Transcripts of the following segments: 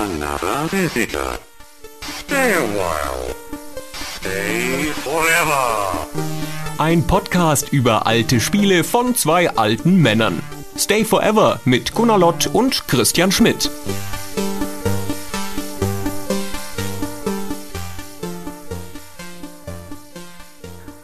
Another visitor. Stay a while. Stay forever. Ein Podcast über alte Spiele von zwei alten Männern. Stay Forever mit Gunnar Lott und Christian Schmidt.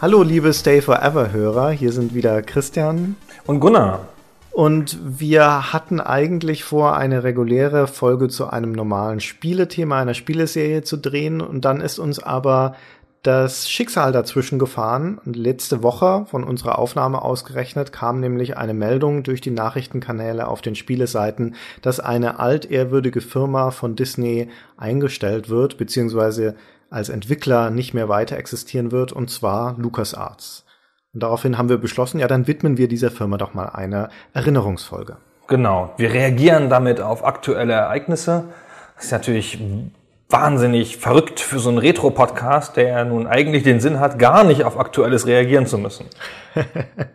Hallo liebe Stay Forever Hörer, hier sind wieder Christian Und Gunnar, und wir hatten eigentlich vor, eine reguläre Folge zu einem normalen Spielethema einer Spieleserie zu drehen und dann ist uns aber das Schicksal dazwischen gefahren. Und letzte Woche von unserer Aufnahme ausgerechnet kam nämlich eine Meldung durch die Nachrichtenkanäle auf den Spieleseiten, dass eine altehrwürdige Firma von Disney eingestellt wird, beziehungsweise als Entwickler nicht mehr weiter existieren wird, und zwar LucasArts. Und daraufhin haben wir beschlossen, ja, dann widmen wir dieser Firma doch mal eine Erinnerungsfolge. genau, wir reagieren damit auf aktuelle Ereignisse. Das ist natürlich wahnsinnig verrückt für so einen Retro-Podcast, der ja nun eigentlich den Sinn hat, gar nicht auf Aktuelles reagieren zu müssen.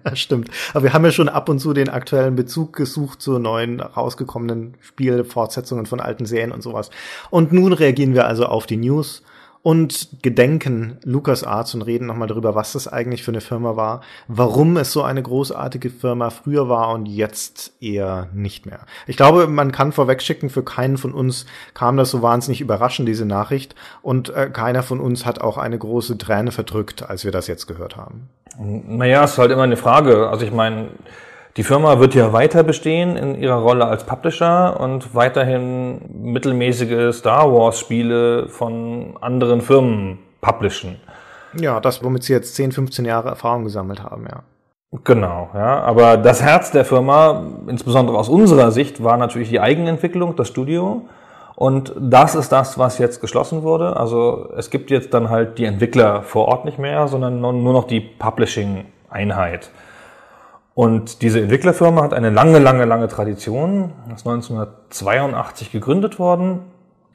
Das stimmt. Aber wir haben ja schon ab und zu den aktuellen Bezug gesucht zu neuen rausgekommenen Spielfortsetzungen von alten Serien und sowas. Und nun reagieren wir also auf die News und gedenken LucasArts und reden nochmal darüber, was das eigentlich für eine Firma war, warum es so eine großartige Firma früher war und jetzt eher nicht mehr. Ich glaube, man kann vorwegschicken, für keinen von uns kam das so wahnsinnig überraschend, diese Nachricht. Und äh, keiner von uns hat auch eine große Träne verdrückt, als wir das jetzt gehört haben. Naja, ist halt immer eine Frage. Also ich meine, die Firma wird ja weiter bestehen in ihrer Rolle als Publisher und weiterhin mittelmäßige Star Wars Spiele von anderen Firmen publishen. Ja, das, womit sie jetzt 10, 15 Jahre Erfahrung gesammelt haben, ja. Genau, ja. Aber das Herz der Firma, insbesondere aus unserer Sicht, war natürlich die Eigenentwicklung, das Studio. Und das ist das, was jetzt geschlossen wurde. Also es gibt jetzt dann halt die Entwickler vor Ort nicht mehr, sondern nur noch die Publishing-Einheit. Und diese Entwicklerfirma hat eine lange, lange, lange Tradition. Ist 1982 gegründet worden.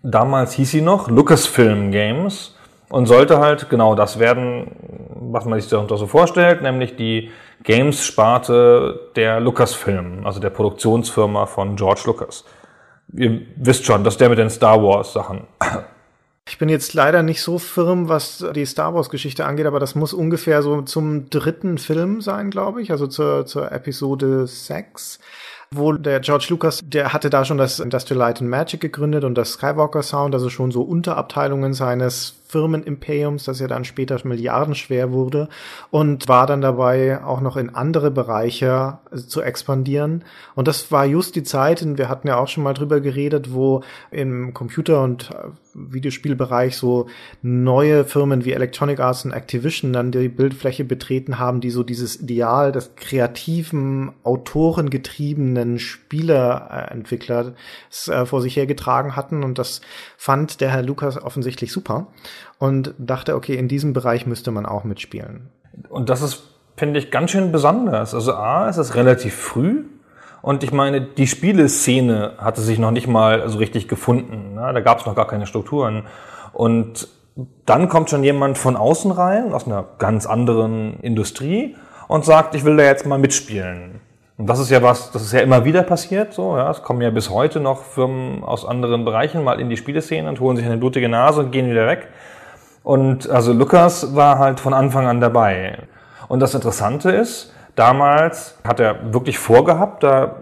Damals hieß sie noch Lucasfilm Games und sollte halt genau das werden, was man sich darunter so vorstellt, nämlich die Games-Sparte der Lucasfilm, also der Produktionsfirma von George Lucas. Ihr wisst schon, das ist der mit den Star Wars Sachen. Ich bin jetzt leider nicht so firm, was die Star Wars-Geschichte angeht, aber das muss ungefähr so zum dritten Film sein, glaube ich, also zur, zur Episode 6 wo der George Lucas, der hatte da schon das Industrial Light and Magic gegründet und das Skywalker Sound, also schon so Unterabteilungen seines Firmenimperiums, das ja dann später milliardenschwer wurde und war dann dabei auch noch in andere Bereiche zu expandieren. Und das war just die Zeit, und wir hatten ja auch schon mal drüber geredet, wo im Computer- und Videospielbereich so neue Firmen wie Electronic Arts und Activision dann die Bildfläche betreten haben, die so dieses Ideal des kreativen, autorengetriebenen Spieleentwicklers äh, vor sich hergetragen hatten. Und das fand der Herr Lukas offensichtlich super und dachte, okay, in diesem Bereich müsste man auch mitspielen. Und das ist, finde ich, ganz schön besonders. Also A, es ist relativ früh. Und ich meine, die Spieleszene hatte sich noch nicht mal so richtig gefunden. Ne? Da gab es noch gar keine Strukturen. Und dann kommt schon jemand von außen rein, aus einer ganz anderen Industrie, und sagt, ich will da jetzt mal mitspielen. Und das ist ja was, das ist ja immer wieder passiert, so, ja. Es kommen ja bis heute noch Firmen aus anderen Bereichen mal in die Spieleszene und holen sich eine blutige Nase und gehen wieder weg. Und also Lukas war halt von Anfang an dabei. Und das Interessante ist, damals hat er wirklich vorgehabt, da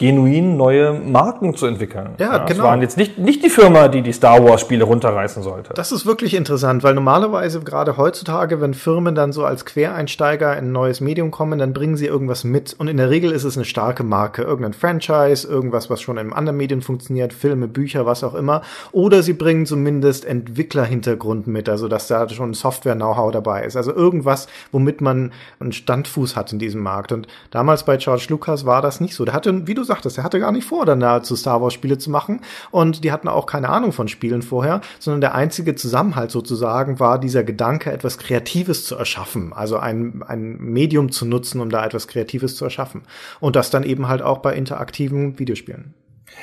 genuin neue Marken zu entwickeln. Ja, genau. Es waren jetzt nicht, nicht die Firma, die die Star Wars Spiele runterreißen sollte. Das ist wirklich interessant, weil normalerweise gerade heutzutage, wenn Firmen dann so als Quereinsteiger in ein neues Medium kommen, dann bringen sie irgendwas mit und in der Regel ist es eine starke Marke, irgendein Franchise, irgendwas, was schon in anderen Medium funktioniert, Filme, Bücher, was auch immer, oder sie bringen zumindest Entwicklerhintergrund mit, also dass da schon Software-Know-how dabei ist, also irgendwas, womit man einen Standfuß hat in diesem Markt und damals bei George Lucas war das nicht so. Der hatte, wie du sagtest, er hatte gar nicht vor, dann nahezu Star Wars Spiele zu machen und die hatten auch keine Ahnung von Spielen vorher, sondern der einzige Zusammenhalt sozusagen war dieser Gedanke, etwas Kreatives zu erschaffen, also ein, ein Medium zu nutzen, um da etwas Kreatives zu erschaffen. Und das dann eben halt auch bei interaktiven Videospielen.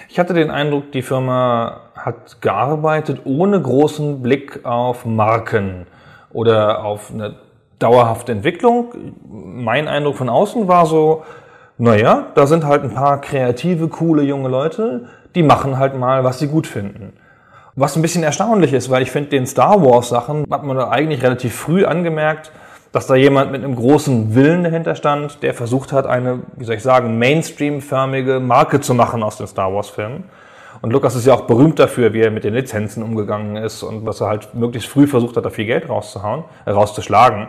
Ich hatte den Eindruck, die Firma hat gearbeitet ohne großen Blick auf Marken oder auf eine dauerhafte Entwicklung. Mein Eindruck von außen war so, naja, da sind halt ein paar kreative, coole junge Leute, die machen halt mal, was sie gut finden. Was ein bisschen erstaunlich ist, weil ich finde, den Star Wars Sachen hat man da eigentlich relativ früh angemerkt, dass da jemand mit einem großen Willen dahinter stand, der versucht hat, eine, wie soll ich sagen, Mainstream-förmige Marke zu machen aus den Star Wars Filmen. Und Lucas ist ja auch berühmt dafür, wie er mit den Lizenzen umgegangen ist und was er halt möglichst früh versucht hat, da viel Geld rauszuhauen, äh, rauszuschlagen.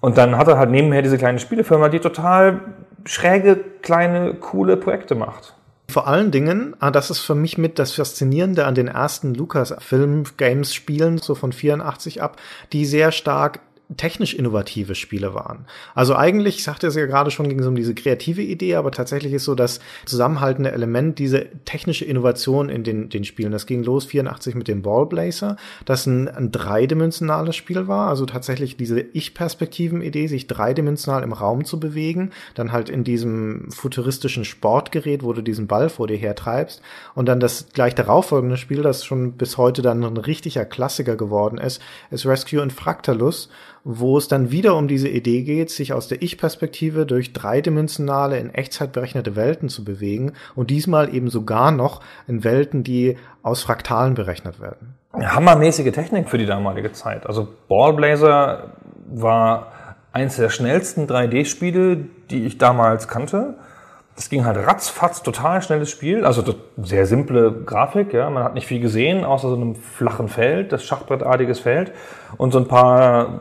Und dann hat er halt nebenher diese kleine Spielefirma, die total schräge, kleine, coole Projekte macht. Vor allen Dingen, ah, das ist für mich mit das Faszinierende an den ersten Lucas-Film-Games-Spielen, so von 84 ab, die sehr stark technisch innovative Spiele waren. Also eigentlich, ich sagte es ja gerade schon, ging es um diese kreative Idee, aber tatsächlich ist so das zusammenhaltende Element diese technische Innovation in den, den Spielen. Das ging los 84 mit dem Ballblazer, das ein, ein dreidimensionales Spiel war, also tatsächlich diese Ich-Perspektiven-Idee, sich dreidimensional im Raum zu bewegen, dann halt in diesem futuristischen Sportgerät, wo du diesen Ball vor dir hertreibst und dann das gleich darauffolgende Spiel, das schon bis heute dann ein richtiger Klassiker geworden ist, ist Rescue in Fractalus wo es dann wieder um diese Idee geht, sich aus der Ich-Perspektive durch dreidimensionale, in Echtzeit berechnete Welten zu bewegen und diesmal eben sogar noch in Welten, die aus Fraktalen berechnet werden. Hammermäßige Technik für die damalige Zeit. Also Ballblazer war eins der schnellsten 3D-Spiele, die ich damals kannte. Das ging halt ratzfatz, total schnelles Spiel. Also sehr simple Grafik, ja. Man hat nicht viel gesehen, außer so einem flachen Feld, das Schachbrettartiges Feld und so ein paar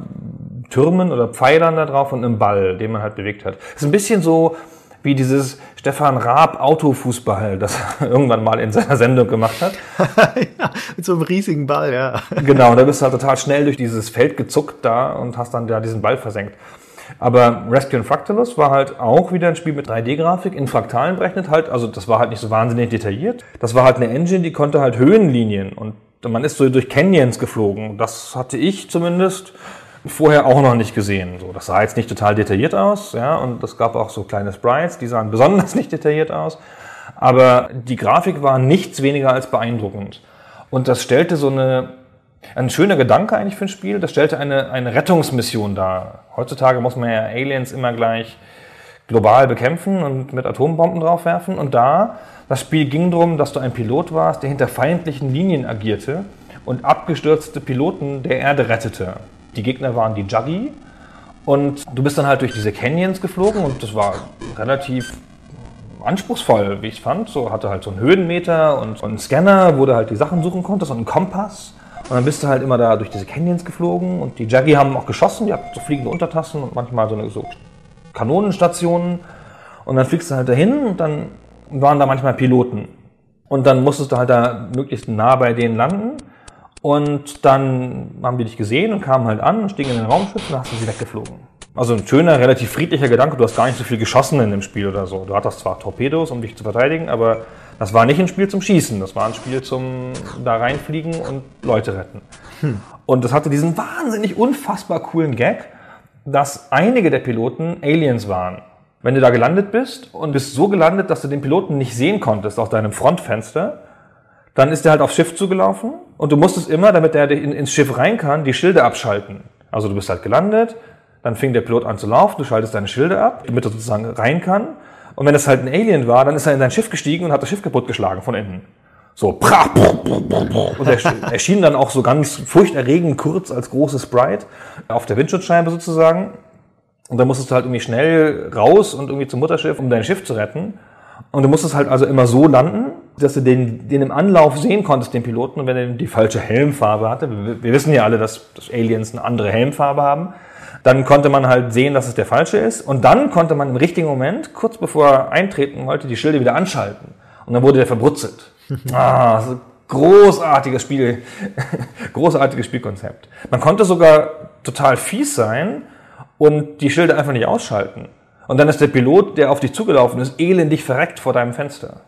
Türmen oder Pfeilern da drauf und einem Ball, den man halt bewegt hat. Das ist ein bisschen so wie dieses Stefan Raab Autofußball, das er irgendwann mal in seiner Sendung gemacht hat. ja, mit so einem riesigen Ball, ja. genau, da bist du halt total schnell durch dieses Feld gezuckt da und hast dann da diesen Ball versenkt. Aber Rescue in Fractalus war halt auch wieder ein Spiel mit 3D-Grafik in Fraktalen berechnet halt. Also das war halt nicht so wahnsinnig detailliert. Das war halt eine Engine, die konnte halt Höhenlinien und man ist so durch Canyons geflogen. Das hatte ich zumindest vorher auch noch nicht gesehen. So, das sah jetzt nicht total detailliert aus, ja, und es gab auch so kleine Sprites, die sahen besonders nicht detailliert aus. Aber die Grafik war nichts weniger als beeindruckend. Und das stellte so eine, ein schöner Gedanke eigentlich für ein Spiel, das stellte eine, eine Rettungsmission dar. Heutzutage muss man ja Aliens immer gleich global bekämpfen und mit Atombomben draufwerfen. Und da, das Spiel ging darum, dass du ein Pilot warst, der hinter feindlichen Linien agierte und abgestürzte Piloten der Erde rettete. Die Gegner waren die Juggy. Und du bist dann halt durch diese Canyons geflogen und das war relativ anspruchsvoll, wie ich fand. So hatte halt so einen Höhenmeter und, und einen Scanner, wo du halt die Sachen suchen konntest und einen Kompass. Und dann bist du halt immer da durch diese Canyons geflogen und die Juggy haben auch geschossen, die hatten so fliegende Untertassen und manchmal so, eine, so Kanonenstationen. Und dann fliegst du halt dahin und dann waren da manchmal Piloten. Und dann musstest du halt da möglichst nah bei denen landen. Und dann haben die dich gesehen und kamen halt an und stiegen in den Raumschiff und dann hast du sie weggeflogen. Also ein schöner, relativ friedlicher Gedanke. Du hast gar nicht so viel geschossen in dem Spiel oder so. Du hattest zwar Torpedos, um dich zu verteidigen, aber das war nicht ein Spiel zum Schießen. Das war ein Spiel zum da reinfliegen und Leute retten. Hm. Und das hatte diesen wahnsinnig unfassbar coolen Gag, dass einige der Piloten Aliens waren. Wenn du da gelandet bist und bist so gelandet, dass du den Piloten nicht sehen konntest aus deinem Frontfenster, dann ist er halt aufs Schiff zugelaufen und du musstest immer, damit er in, ins Schiff rein kann, die Schilde abschalten. Also du bist halt gelandet, dann fing der Pilot an zu laufen, du schaltest deine Schilde ab, damit er sozusagen rein kann. Und wenn es halt ein Alien war, dann ist er in dein Schiff gestiegen und hat das Schiff kaputt geschlagen von innen. So, prach, und er erschien dann auch so ganz furchterregend kurz als großes Sprite auf der Windschutzscheibe sozusagen. Und dann musstest du halt irgendwie schnell raus und irgendwie zum Mutterschiff, um dein Schiff zu retten. Und du musstest halt also immer so landen, dass du den, den im Anlauf sehen konntest, den Piloten. Wenn er die falsche Helmfarbe hatte, wir, wir wissen ja alle, dass, dass Aliens eine andere Helmfarbe haben, dann konnte man halt sehen, dass es der falsche ist. Und dann konnte man im richtigen Moment, kurz bevor er eintreten wollte, die Schilde wieder anschalten. Und dann wurde der verbrutzelt. ah, so großartiges Spiel, großartiges Spielkonzept. Man konnte sogar total fies sein und die Schilde einfach nicht ausschalten. Und dann ist der Pilot, der auf dich zugelaufen ist, elendig verreckt vor deinem Fenster.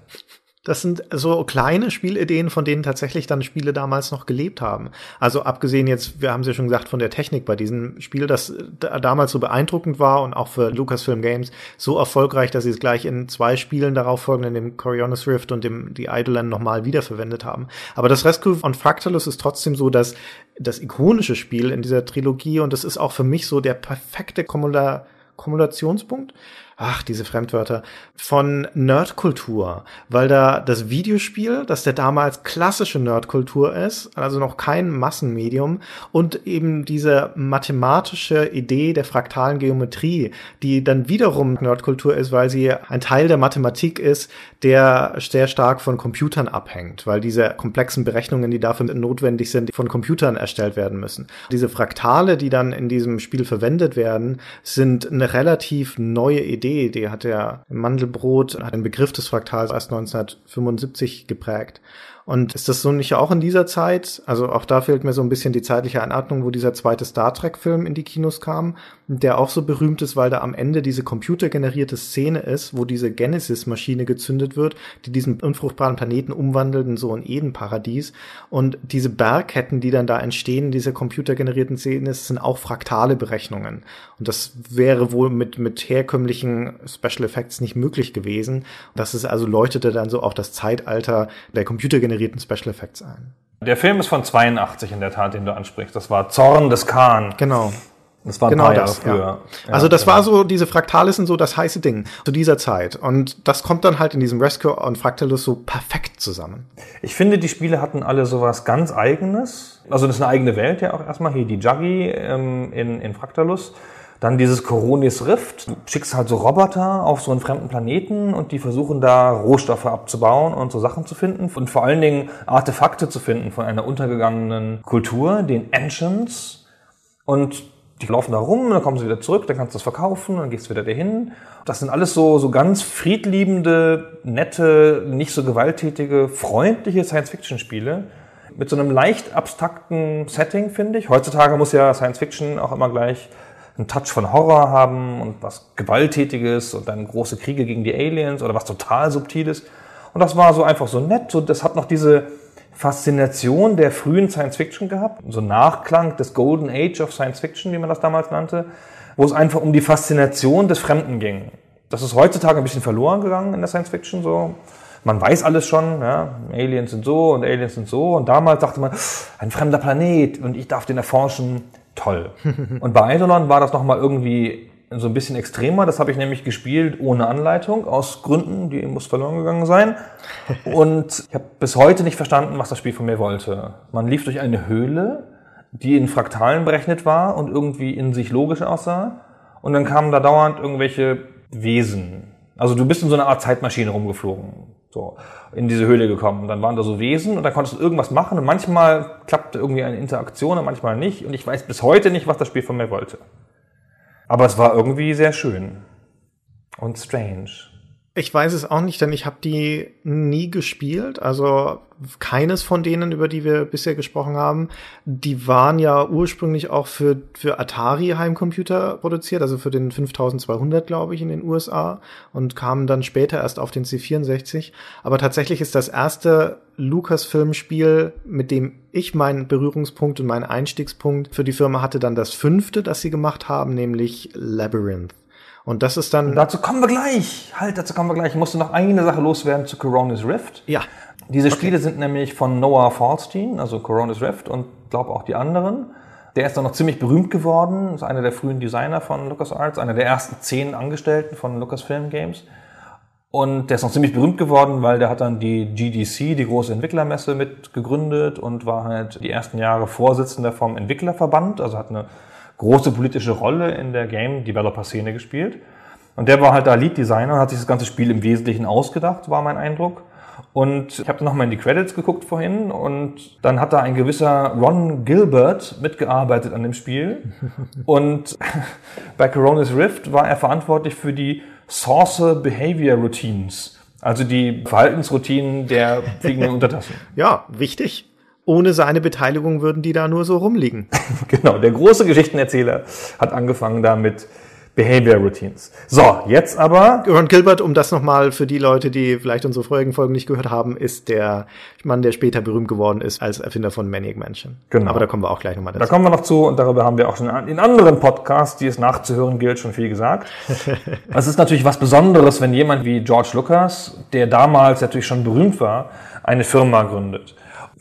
Das sind so kleine Spielideen, von denen tatsächlich dann Spiele damals noch gelebt haben. Also abgesehen jetzt, wir haben es ja schon gesagt, von der Technik bei diesem Spiel, das damals so beeindruckend war und auch für Lucasfilm Games so erfolgreich, dass sie es gleich in zwei Spielen darauf folgen, in dem Coriolis Rift und dem die Eidolon nochmal wiederverwendet haben. Aber das Rescue on Fractalus ist trotzdem so, dass das ikonische Spiel in dieser Trilogie und das ist auch für mich so der perfekte Kumula Kumulationspunkt, ach, diese Fremdwörter, von Nerdkultur, weil da das Videospiel, das der damals klassische Nerdkultur ist, also noch kein Massenmedium, und eben diese mathematische Idee der fraktalen Geometrie, die dann wiederum Nerdkultur ist, weil sie ein Teil der Mathematik ist, der sehr stark von Computern abhängt, weil diese komplexen Berechnungen, die dafür notwendig sind, von Computern erstellt werden müssen. Diese Fraktale, die dann in diesem Spiel verwendet werden, sind eine relativ neue Idee. Die hat der Mandelbrot, hat den Begriff des Fraktals erst 1975 geprägt. Und ist das so nicht auch in dieser Zeit? Also auch da fehlt mir so ein bisschen die zeitliche Einordnung, wo dieser zweite Star Trek-Film in die Kinos kam, der auch so berühmt ist, weil da am Ende diese computergenerierte Szene ist, wo diese Genesis-Maschine gezündet wird, die diesen unfruchtbaren Planeten umwandelt in so ein Eden-Paradies. Und diese Bergketten, die dann da entstehen, diese computergenerierten Szene, sind auch fraktale Berechnungen. Und das wäre wohl mit, mit herkömmlichen Special Effects nicht möglich gewesen. Das ist also leuchtete dann so auch das Zeitalter der computergenerierten generierten Special Effects ein. Der Film ist von 82 in der Tat, den du ansprichst. Das war Zorn des Khan. Genau. Das war ein genau paar Jahre das, früher. Ja. Ja, also das genau. war so, diese Fraktale sind so das heiße Ding zu dieser Zeit. Und das kommt dann halt in diesem Rescue und Fractalus so perfekt zusammen. Ich finde, die Spiele hatten alle sowas ganz Eigenes. Also das ist eine eigene Welt ja auch erstmal. Hier die Juggy ähm, in, in Fractalus. Dann dieses Coronis Rift. Du schickst halt so Roboter auf so einen fremden Planeten und die versuchen da Rohstoffe abzubauen und so Sachen zu finden. Und vor allen Dingen Artefakte zu finden von einer untergegangenen Kultur, den Ancients. Und die laufen da rum, dann kommen sie wieder zurück, dann kannst du das verkaufen, dann gehst du wieder dahin. Das sind alles so, so ganz friedliebende, nette, nicht so gewalttätige, freundliche Science-Fiction-Spiele. Mit so einem leicht abstrakten Setting, finde ich. Heutzutage muss ja Science-Fiction auch immer gleich einen Touch von Horror haben und was Gewalttätiges und dann große Kriege gegen die Aliens oder was total Subtiles. Und das war so einfach so nett. So, das hat noch diese Faszination der frühen Science Fiction gehabt. So Nachklang des Golden Age of Science Fiction, wie man das damals nannte, wo es einfach um die Faszination des Fremden ging. Das ist heutzutage ein bisschen verloren gegangen in der Science Fiction. So, man weiß alles schon, ja, Aliens sind so und Aliens sind so. Und damals dachte man, ein fremder Planet und ich darf den erforschen toll. Und bei Eidolon war das nochmal irgendwie so ein bisschen extremer. Das habe ich nämlich gespielt ohne Anleitung, aus Gründen, die muss verloren gegangen sein. Und ich habe bis heute nicht verstanden, was das Spiel von mir wollte. Man lief durch eine Höhle, die in Fraktalen berechnet war und irgendwie in sich logisch aussah. Und dann kamen da dauernd irgendwelche Wesen. Also du bist in so einer Art Zeitmaschine rumgeflogen. So, in diese Höhle gekommen. Dann waren da so Wesen und dann konntest du irgendwas machen und manchmal klappte irgendwie eine Interaktion und manchmal nicht. Und ich weiß bis heute nicht, was das Spiel von mir wollte. Aber es war irgendwie sehr schön. Und strange. Ich weiß es auch nicht, denn ich habe die nie gespielt. Also keines von denen, über die wir bisher gesprochen haben. Die waren ja ursprünglich auch für, für Atari Heimcomputer produziert, also für den 5200, glaube ich, in den USA und kamen dann später erst auf den C64. Aber tatsächlich ist das erste Lucasfilm-Spiel, mit dem ich meinen Berührungspunkt und meinen Einstiegspunkt für die Firma hatte, dann das fünfte, das sie gemacht haben, nämlich Labyrinth. Und das ist dann. Dazu kommen wir gleich. Halt, dazu kommen wir gleich. Ich musste noch eine Sache loswerden zu Coronis Rift. Ja. Diese Spiele sind nämlich von Noah Falstein, also Coronis Rift und glaube auch die anderen. Der ist dann noch ziemlich berühmt geworden, ist einer der frühen Designer von LucasArts, einer der ersten zehn Angestellten von Lucasfilm Games. Und der ist noch ziemlich berühmt geworden, weil der hat dann die GDC, die große Entwicklermesse, mit gegründet und war halt die ersten Jahre Vorsitzender vom Entwicklerverband, also hat eine große politische Rolle in der Game-Developer-Szene gespielt. Und der war halt da Lead-Designer und hat sich das ganze Spiel im Wesentlichen ausgedacht, war mein Eindruck. Und ich habe dann nochmal in die Credits geguckt vorhin und dann hat da ein gewisser Ron Gilbert mitgearbeitet an dem Spiel. Und bei Coronis Rift war er verantwortlich für die Saucer Behavior Routines, also die Verhaltensroutinen der fliegenden Untertassen. Ja, wichtig. Ohne seine Beteiligung würden die da nur so rumliegen. genau, der große Geschichtenerzähler hat angefangen damit Behavior Routines. So, jetzt aber. Ron Gilbert, um das nochmal für die Leute, die vielleicht unsere vorigen Folgen nicht gehört haben, ist der Mann, der später berühmt geworden ist als Erfinder von Maniac Mansion. Genau. Aber da kommen wir auch gleich nochmal dazu. Da kommen wir noch zu und darüber haben wir auch schon in anderen Podcasts, die es nachzuhören gilt, schon viel gesagt. Es ist natürlich was Besonderes, wenn jemand wie George Lucas, der damals natürlich schon berühmt war, eine Firma gründet.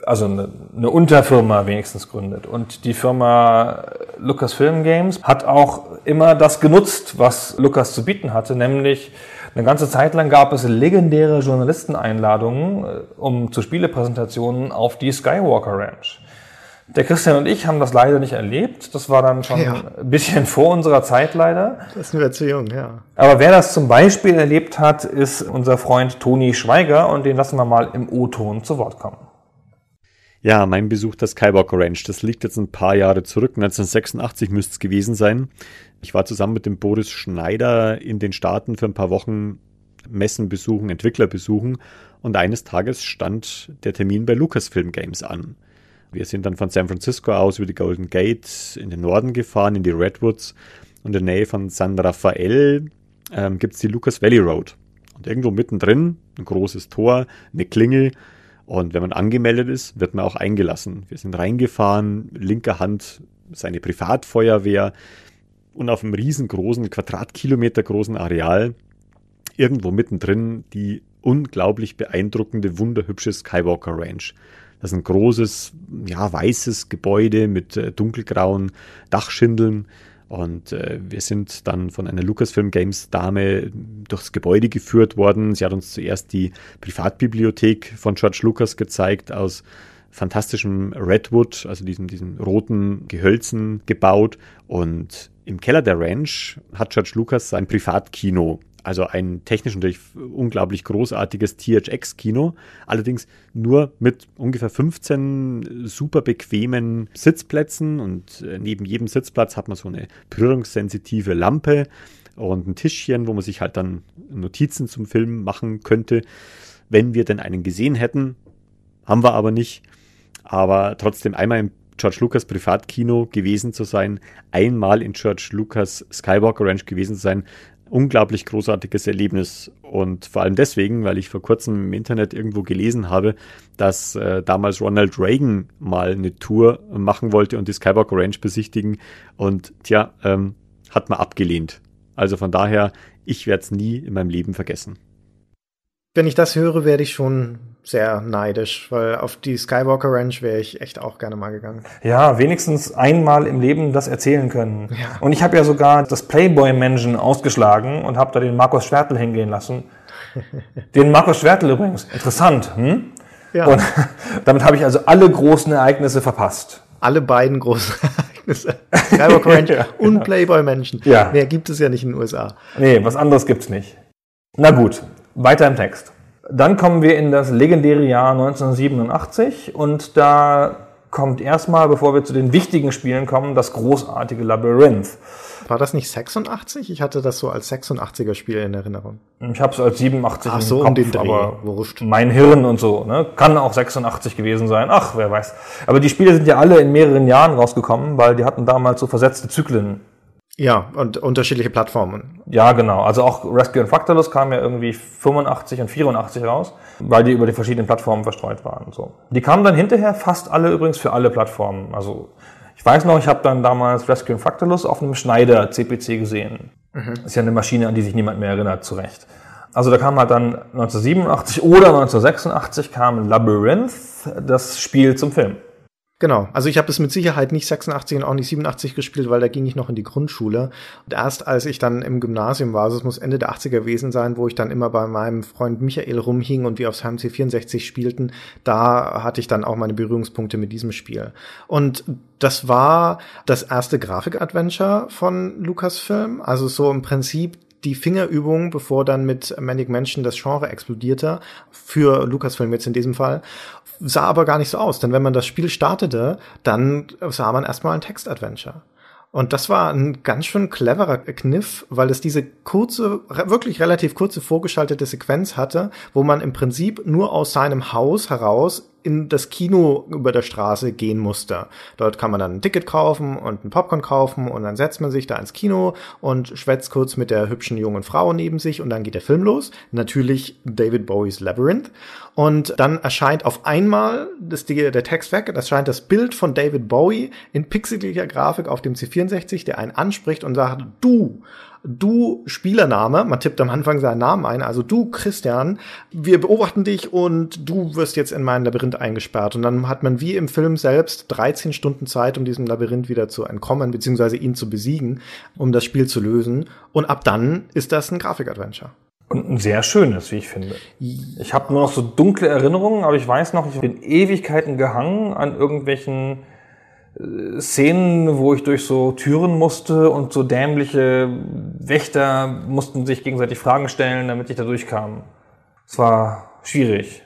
Also eine, eine Unterfirma wenigstens gründet. Und die Firma Lucasfilm Games hat auch immer das genutzt, was Lucas zu bieten hatte, nämlich eine ganze Zeit lang gab es legendäre Journalisteneinladungen, äh, um zu Spielepräsentationen auf die Skywalker Ranch. Der Christian und ich haben das leider nicht erlebt. Das war dann schon ja. ein bisschen vor unserer Zeit leider. Das sind wir zu jung, ja. Aber wer das zum Beispiel erlebt hat, ist unser Freund Toni Schweiger und den lassen wir mal im O-Ton zu Wort kommen. Ja, mein Besuch der Skywalker Ranch, das liegt jetzt ein paar Jahre zurück. 1986 müsste es gewesen sein. Ich war zusammen mit dem Boris Schneider in den Staaten für ein paar Wochen Messen besuchen, Entwickler besuchen und eines Tages stand der Termin bei Lucasfilm Games an. Wir sind dann von San Francisco aus über die Golden Gate in den Norden gefahren, in die Redwoods und in der Nähe von San Rafael ähm, gibt es die Lucas Valley Road. Und irgendwo mittendrin ein großes Tor, eine Klingel und wenn man angemeldet ist, wird man auch eingelassen. Wir sind reingefahren, linker Hand seine Privatfeuerwehr und auf einem riesengroßen, Quadratkilometer großen Areal, irgendwo mittendrin, die unglaublich beeindruckende, wunderhübsche Skywalker Ranch. Das ist ein großes, ja, weißes Gebäude mit äh, dunkelgrauen Dachschindeln. Und äh, wir sind dann von einer Lucasfilm Games Dame durchs Gebäude geführt worden. Sie hat uns zuerst die Privatbibliothek von George Lucas gezeigt aus fantastischem Redwood, also diesen, diesen roten Gehölzen gebaut. Und im Keller der Ranch hat George Lucas sein Privatkino also ein technisch natürlich unglaublich großartiges THX-Kino, allerdings nur mit ungefähr 15 super bequemen Sitzplätzen und äh, neben jedem Sitzplatz hat man so eine berührungssensitive Lampe und ein Tischchen, wo man sich halt dann Notizen zum Film machen könnte, wenn wir denn einen gesehen hätten. Haben wir aber nicht. Aber trotzdem einmal im George Lucas Privatkino gewesen zu sein, einmal in George Lucas Skywalker Ranch gewesen zu sein, unglaublich großartiges Erlebnis. Und vor allem deswegen, weil ich vor kurzem im Internet irgendwo gelesen habe, dass äh, damals Ronald Reagan mal eine Tour machen wollte und die Skywalker Ranch besichtigen. Und tja, ähm, hat man abgelehnt. Also von daher, ich werde es nie in meinem Leben vergessen. Wenn ich das höre, werde ich schon sehr neidisch, weil auf die Skywalker Ranch wäre ich echt auch gerne mal gegangen. Ja, wenigstens einmal im Leben das erzählen können. Ja. Und ich habe ja sogar das Playboy-Menschen ausgeschlagen und habe da den Markus Schwertel hingehen lassen. den Markus Schwertel übrigens, interessant. Hm? Ja. Und damit habe ich also alle großen Ereignisse verpasst. Alle beiden großen Ereignisse. Skywalker Ranch ja, und genau. Playboy-Menschen. Ja. Mehr gibt es ja nicht in den USA. Nee, was anderes gibt's nicht. Na gut, weiter im Text. Dann kommen wir in das legendäre Jahr 1987 und da kommt erstmal, bevor wir zu den wichtigen Spielen kommen, das großartige Labyrinth. War das nicht 86? Ich hatte das so als 86er Spiel in Erinnerung. Ich habe es als 87 Ach so, Kopf, um den Dreh. aber Wurscht. mein Hirn und so, ne? kann auch 86 gewesen sein. Ach, wer weiß. Aber die Spiele sind ja alle in mehreren Jahren rausgekommen, weil die hatten damals so versetzte Zyklen. Ja, und unterschiedliche Plattformen. Ja, genau. Also auch Rescue and Fractalus kam ja irgendwie 85 und 84 raus, weil die über die verschiedenen Plattformen verstreut waren. So. Die kamen dann hinterher fast alle übrigens für alle Plattformen. Also ich weiß noch, ich habe dann damals Rescue and Fractalus auf einem Schneider CPC gesehen. Mhm. ist ja eine Maschine, an die sich niemand mehr erinnert, zu Recht. Also da kam halt dann 1987 oder 1986 kam Labyrinth, das Spiel zum Film. Genau, also ich habe es mit Sicherheit nicht 86 und auch nicht 87 gespielt, weil da ging ich noch in die Grundschule. Und erst als ich dann im Gymnasium war, also es muss Ende der 80er gewesen sein, wo ich dann immer bei meinem Freund Michael rumhing und wir aufs HMC 64 spielten, da hatte ich dann auch meine Berührungspunkte mit diesem Spiel. Und das war das erste Grafik-Adventure von Lucasfilm, also so im Prinzip die Fingerübung, bevor dann mit Manic Mansion das Genre explodierte, für Lucasfilm jetzt in diesem Fall, sah aber gar nicht so aus, denn wenn man das Spiel startete, dann sah man erstmal ein Text-Adventure. Und das war ein ganz schön cleverer Kniff, weil es diese kurze, wirklich relativ kurze vorgeschaltete Sequenz hatte, wo man im Prinzip nur aus seinem Haus heraus in das Kino über der Straße gehen musste. Dort kann man dann ein Ticket kaufen und ein Popcorn kaufen und dann setzt man sich da ins Kino und schwätzt kurz mit der hübschen jungen Frau neben sich und dann geht der Film los. Natürlich David Bowies Labyrinth. Und dann erscheint auf einmal das, der Text weg, das erscheint das Bild von David Bowie in pixeliger Grafik auf dem C64, der einen anspricht und sagt, du, du Spielername, man tippt am Anfang seinen Namen ein, also du Christian, wir beobachten dich und du wirst jetzt in mein Labyrinth eingesperrt. Und dann hat man wie im Film selbst 13 Stunden Zeit, um diesem Labyrinth wieder zu entkommen, beziehungsweise ihn zu besiegen, um das Spiel zu lösen. Und ab dann ist das ein Grafikadventure. Und ein sehr schönes, wie ich finde. Ich habe nur noch so dunkle Erinnerungen, aber ich weiß noch, ich bin Ewigkeiten gehangen an irgendwelchen Szenen, wo ich durch so Türen musste und so dämliche Wächter mussten sich gegenseitig Fragen stellen, damit ich da durchkam. Es war schwierig.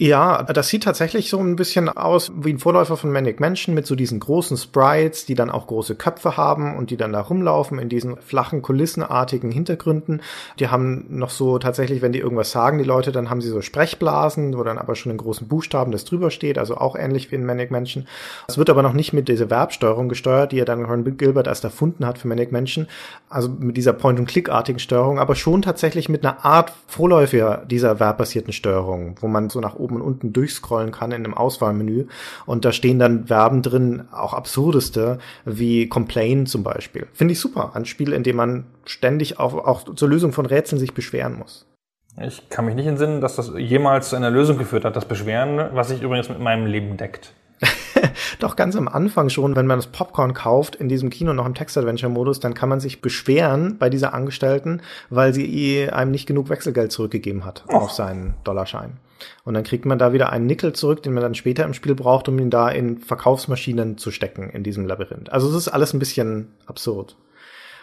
Ja, das sieht tatsächlich so ein bisschen aus wie ein Vorläufer von Manic Mansion mit so diesen großen Sprites, die dann auch große Köpfe haben und die dann da rumlaufen in diesen flachen kulissenartigen Hintergründen. Die haben noch so tatsächlich, wenn die irgendwas sagen, die Leute, dann haben sie so Sprechblasen, wo dann aber schon in großen Buchstaben das drüber steht, also auch ähnlich wie in Manic Mansion. Es wird aber noch nicht mit dieser Verbsteuerung gesteuert, die er dann Ron Gilbert erst erfunden hat für Manic Mansion, also mit dieser Point-and-Click-artigen Steuerung, aber schon tatsächlich mit einer Art Vorläufer dieser verbbasierten Steuerung, wo man so nach oben oben und unten durchscrollen kann in einem Auswahlmenü. Und da stehen dann Verben drin, auch absurdeste, wie Complain zum Beispiel. Finde ich super. Ein Spiel, in dem man ständig auch, auch zur Lösung von Rätseln sich beschweren muss. Ich kann mich nicht entsinnen, dass das jemals zu einer Lösung geführt hat, das Beschweren, was sich übrigens mit meinem Leben deckt. Doch ganz am Anfang schon, wenn man das Popcorn kauft in diesem Kino noch im Text-Adventure-Modus, dann kann man sich beschweren bei dieser Angestellten, weil sie einem nicht genug Wechselgeld zurückgegeben hat oh. auf seinen Dollarschein. Und dann kriegt man da wieder einen Nickel zurück, den man dann später im Spiel braucht, um ihn da in Verkaufsmaschinen zu stecken in diesem Labyrinth. Also es ist alles ein bisschen absurd.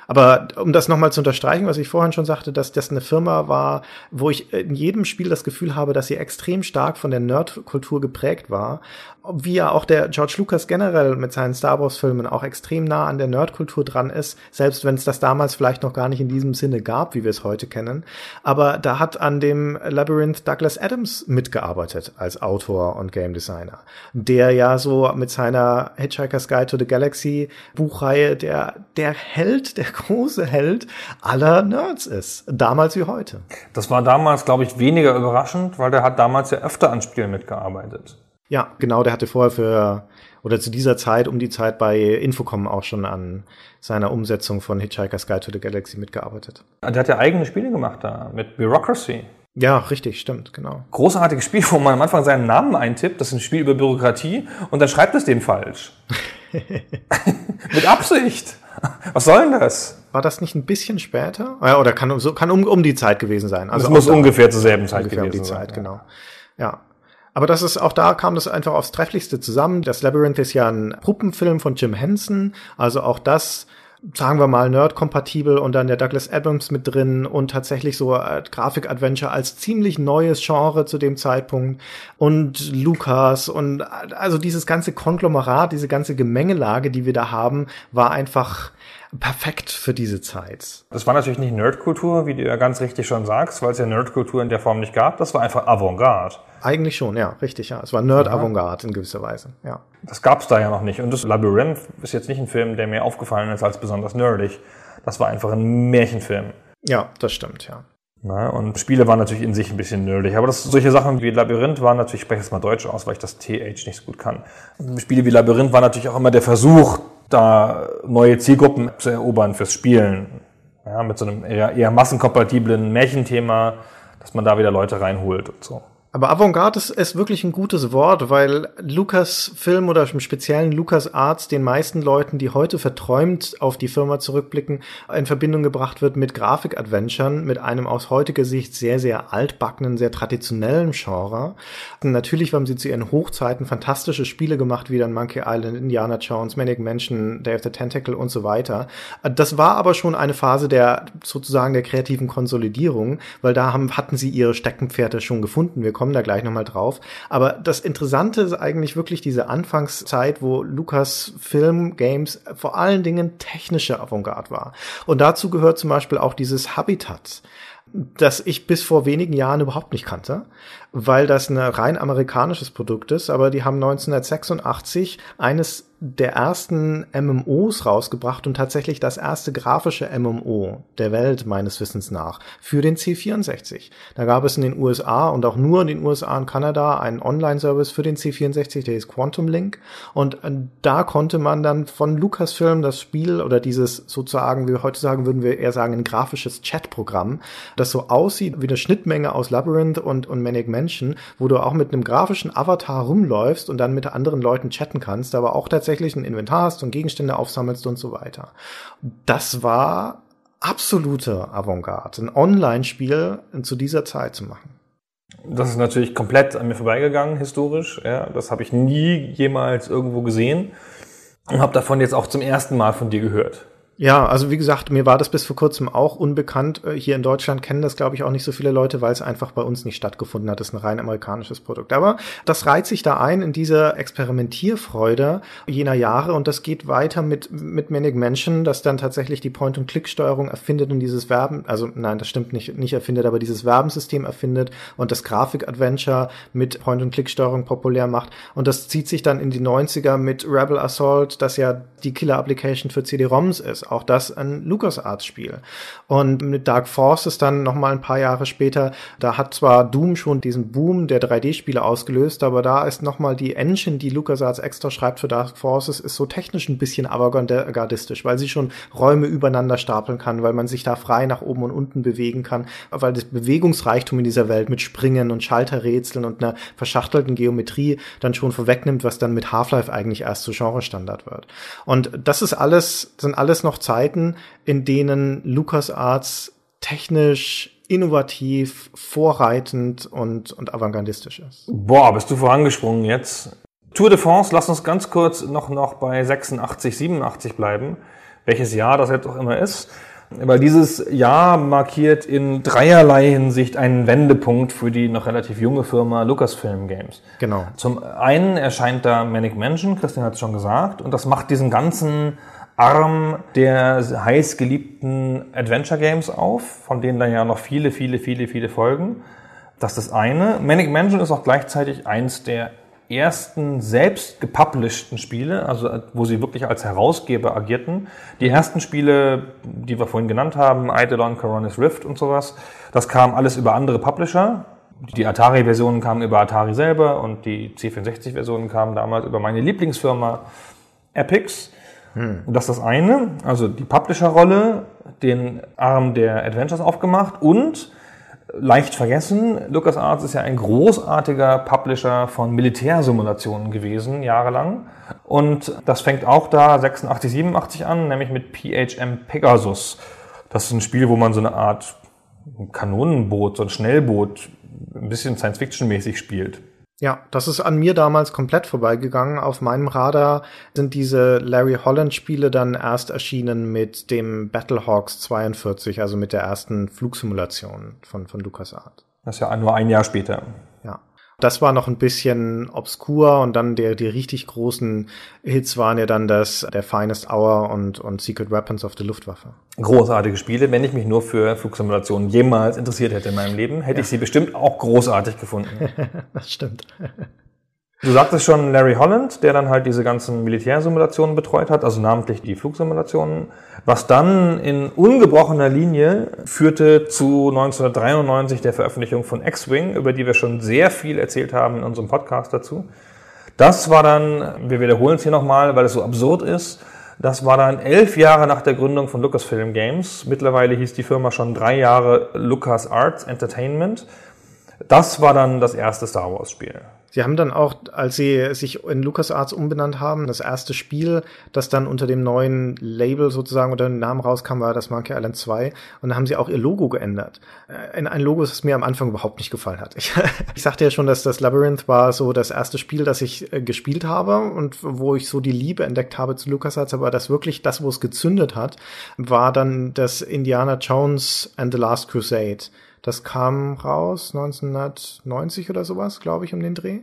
Aber um das nochmal zu unterstreichen, was ich vorhin schon sagte, dass das eine Firma war, wo ich in jedem Spiel das Gefühl habe, dass sie extrem stark von der Nerdkultur geprägt war wie ja auch der George Lucas generell mit seinen Star Wars Filmen auch extrem nah an der Nerdkultur dran ist, selbst wenn es das damals vielleicht noch gar nicht in diesem Sinne gab, wie wir es heute kennen. Aber da hat an dem Labyrinth Douglas Adams mitgearbeitet als Autor und Game Designer, der ja so mit seiner Hitchhiker's Guide to the Galaxy Buchreihe der, der Held, der große Held aller Nerds ist. Damals wie heute. Das war damals, glaube ich, weniger überraschend, weil der hat damals ja öfter an Spielen mitgearbeitet. Ja, genau, der hatte vorher für, oder zu dieser Zeit, um die Zeit bei Infocom auch schon an seiner Umsetzung von Hitchhiker's Guide to the Galaxy mitgearbeitet. Der hat ja eigene Spiele gemacht da, mit Bureaucracy. Ja, richtig, stimmt, genau. Großartiges Spiel, wo man am Anfang seinen Namen eintippt, das ist ein Spiel über Bürokratie, und dann schreibt es dem falsch. mit Absicht. Was soll denn das? War das nicht ein bisschen später? Ja, oder kann, so, kann um, um die Zeit gewesen sein. Also es muss ungefähr zur selben Zeit gewesen um die Zeit, sein. genau. Ja. Aber das ist auch da kam das einfach aufs trefflichste zusammen. Das Labyrinth ist ja ein Puppenfilm von Jim Henson, also auch das sagen wir mal, nerd-kompatibel und dann der Douglas Adams mit drin und tatsächlich so äh, Grafik-Adventure als ziemlich neues Genre zu dem Zeitpunkt und Lucas und also dieses ganze Konglomerat, diese ganze Gemengelage, die wir da haben, war einfach perfekt für diese Zeit. Das war natürlich nicht Nerdkultur, wie du ja ganz richtig schon sagst, weil es ja Nerdkultur in der Form nicht gab. Das war einfach Avantgarde. Eigentlich schon, ja, richtig, ja. Es war Nerd-Avantgarde in gewisser Weise, ja. Das gab's da ja noch nicht. Und das Labyrinth ist jetzt nicht ein Film, der mir aufgefallen ist als besonders nerdig. Das war einfach ein Märchenfilm. Ja, das stimmt, ja. Na, und Spiele waren natürlich in sich ein bisschen nerdig. Aber das, solche Sachen wie Labyrinth waren natürlich, ich spreche jetzt mal Deutsch aus, weil ich das TH nicht so gut kann. Spiele wie Labyrinth war natürlich auch immer der Versuch, da neue Zielgruppen zu erobern fürs Spielen. Ja, mit so einem eher, eher massenkompatiblen Märchenthema, dass man da wieder Leute reinholt und so. Aber Avantgarde ist, ist wirklich ein gutes Wort, weil Lukas Film oder im speziellen Lukas Arts den meisten Leuten, die heute verträumt auf die Firma zurückblicken, in Verbindung gebracht wird mit Grafik-Adventuren, mit einem aus heutiger Sicht sehr, sehr altbackenen, sehr traditionellen Genre. Und natürlich haben sie zu ihren Hochzeiten fantastische Spiele gemacht, wie dann Monkey Island, Indiana Jones, Manic Mansion, Day of the Tentacle und so weiter. Das war aber schon eine Phase der sozusagen der kreativen Konsolidierung, weil da haben, hatten sie ihre Steckenpferde schon gefunden. Wir kommen da gleich nochmal drauf. Aber das Interessante ist eigentlich wirklich diese Anfangszeit, wo Lukas Film Games vor allen Dingen technische Avantgarde war. Und dazu gehört zum Beispiel auch dieses Habitat das ich bis vor wenigen Jahren überhaupt nicht kannte weil das ein rein amerikanisches Produkt ist, aber die haben 1986 eines der ersten MMOs rausgebracht und tatsächlich das erste grafische MMO der Welt meines Wissens nach für den C64. Da gab es in den USA und auch nur in den USA und Kanada einen Online-Service für den C64, der hieß Quantum Link und äh, da konnte man dann von Lucasfilm das Spiel oder dieses sozusagen, wie wir heute sagen, würden wir eher sagen, ein grafisches Chatprogramm, das so aussieht wie eine Schnittmenge aus Labyrinth und, und Manic Mansion, wo du auch mit einem grafischen Avatar rumläufst und dann mit anderen Leuten chatten kannst, aber auch tatsächlich tatsächlich ein Inventar hast und Gegenstände aufsammelst und so weiter. Das war absolute Avantgarde, ein Online-Spiel zu dieser Zeit zu machen. Das ist natürlich komplett an mir vorbeigegangen, historisch. Ja, das habe ich nie jemals irgendwo gesehen und habe davon jetzt auch zum ersten Mal von dir gehört. Ja, also wie gesagt, mir war das bis vor kurzem auch unbekannt. Äh, hier in Deutschland kennen das, glaube ich, auch nicht so viele Leute, weil es einfach bei uns nicht stattgefunden hat. Das ist ein rein amerikanisches Produkt. Aber das reiht sich da ein in diese Experimentierfreude jener Jahre und das geht weiter mit, mit Manic Mansion, das dann tatsächlich die Point-and-Click-Steuerung erfindet und dieses Verben, also nein, das stimmt nicht, nicht erfindet, aber dieses Verbensystem erfindet und das Grafik-Adventure mit Point-and-Click-Steuerung populär macht. Und das zieht sich dann in die 90er mit Rebel Assault, das ja die Killer-Application für CD-ROMs ist auch das ein LucasArts-Spiel. Und mit Dark Forces dann noch mal ein paar Jahre später, da hat zwar Doom schon diesen Boom der 3D-Spiele ausgelöst, aber da ist noch mal die Engine, die LucasArts extra schreibt für Dark Forces, ist so technisch ein bisschen avantgardistisch, weil sie schon Räume übereinander stapeln kann, weil man sich da frei nach oben und unten bewegen kann, weil das Bewegungsreichtum in dieser Welt mit Springen und Schalterrätseln und einer verschachtelten Geometrie dann schon vorwegnimmt, was dann mit Half-Life eigentlich erst zu Genre-Standard wird. Und das ist alles, sind alles noch noch Zeiten, in denen LucasArts technisch innovativ, vorreitend und, und avantgardistisch ist. Boah, bist du vorangesprungen jetzt. Tour de France, lass uns ganz kurz noch, noch bei 86, 87 bleiben. Welches Jahr das jetzt auch immer ist. Weil dieses Jahr markiert in dreierlei Hinsicht einen Wendepunkt für die noch relativ junge Firma Lucasfilm Games. Genau. Zum einen erscheint da Manic Mansion, Christian hat es schon gesagt, und das macht diesen ganzen Arm der heiß geliebten Adventure Games auf, von denen dann ja noch viele, viele, viele, viele folgen. Das ist das eine. Manic Mansion ist auch gleichzeitig eins der ersten selbst gepublishten Spiele, also wo sie wirklich als Herausgeber agierten. Die ersten Spiele, die wir vorhin genannt haben, Eidolon, Coronis Rift und sowas, das kam alles über andere Publisher. Die Atari-Versionen kamen über Atari selber und die C64-Versionen kamen damals über meine Lieblingsfirma Epix. Hm. Das ist das eine, also die Publisher-Rolle, den Arm der Adventures aufgemacht und leicht vergessen, LucasArts ist ja ein großartiger Publisher von Militärsimulationen gewesen, jahrelang. Und das fängt auch da 86, 87 an, nämlich mit PHM Pegasus. Das ist ein Spiel, wo man so eine Art Kanonenboot, so ein Schnellboot, ein bisschen Science-Fiction-mäßig spielt. Ja, das ist an mir damals komplett vorbeigegangen. Auf meinem Radar sind diese Larry Holland Spiele dann erst erschienen mit dem Battlehawks 42, also mit der ersten Flugsimulation von, von LucasArts. Das ist ja nur ein Jahr später. Das war noch ein bisschen obskur und dann der, die richtig großen Hits waren ja dann das, der Finest Hour und, und Secret Weapons of the Luftwaffe. Großartige Spiele. Wenn ich mich nur für Flugsimulationen jemals interessiert hätte in meinem Leben, hätte ja. ich sie bestimmt auch großartig gefunden. das stimmt. Du sagtest schon Larry Holland, der dann halt diese ganzen Militärsimulationen betreut hat, also namentlich die Flugsimulationen, was dann in ungebrochener Linie führte zu 1993 der Veröffentlichung von X-Wing, über die wir schon sehr viel erzählt haben in unserem Podcast dazu. Das war dann, wir wiederholen es hier nochmal, weil es so absurd ist, das war dann elf Jahre nach der Gründung von Lucasfilm Games. Mittlerweile hieß die Firma schon drei Jahre Lucas Arts Entertainment. Das war dann das erste Star Wars Spiel. Sie haben dann auch, als sie sich in LucasArts umbenannt haben, das erste Spiel, das dann unter dem neuen Label sozusagen unter dem Namen rauskam, war das Monkey Island 2. Und da haben sie auch ihr Logo geändert. Äh, in ein Logo, das mir am Anfang überhaupt nicht gefallen hat. Ich, ich sagte ja schon, dass das Labyrinth war so das erste Spiel, das ich äh, gespielt habe und wo ich so die Liebe entdeckt habe zu LucasArts. Aber das wirklich, das, wo es gezündet hat, war dann das Indiana Jones and the Last Crusade. Das kam raus 1990 oder sowas, glaube ich, um den Dreh.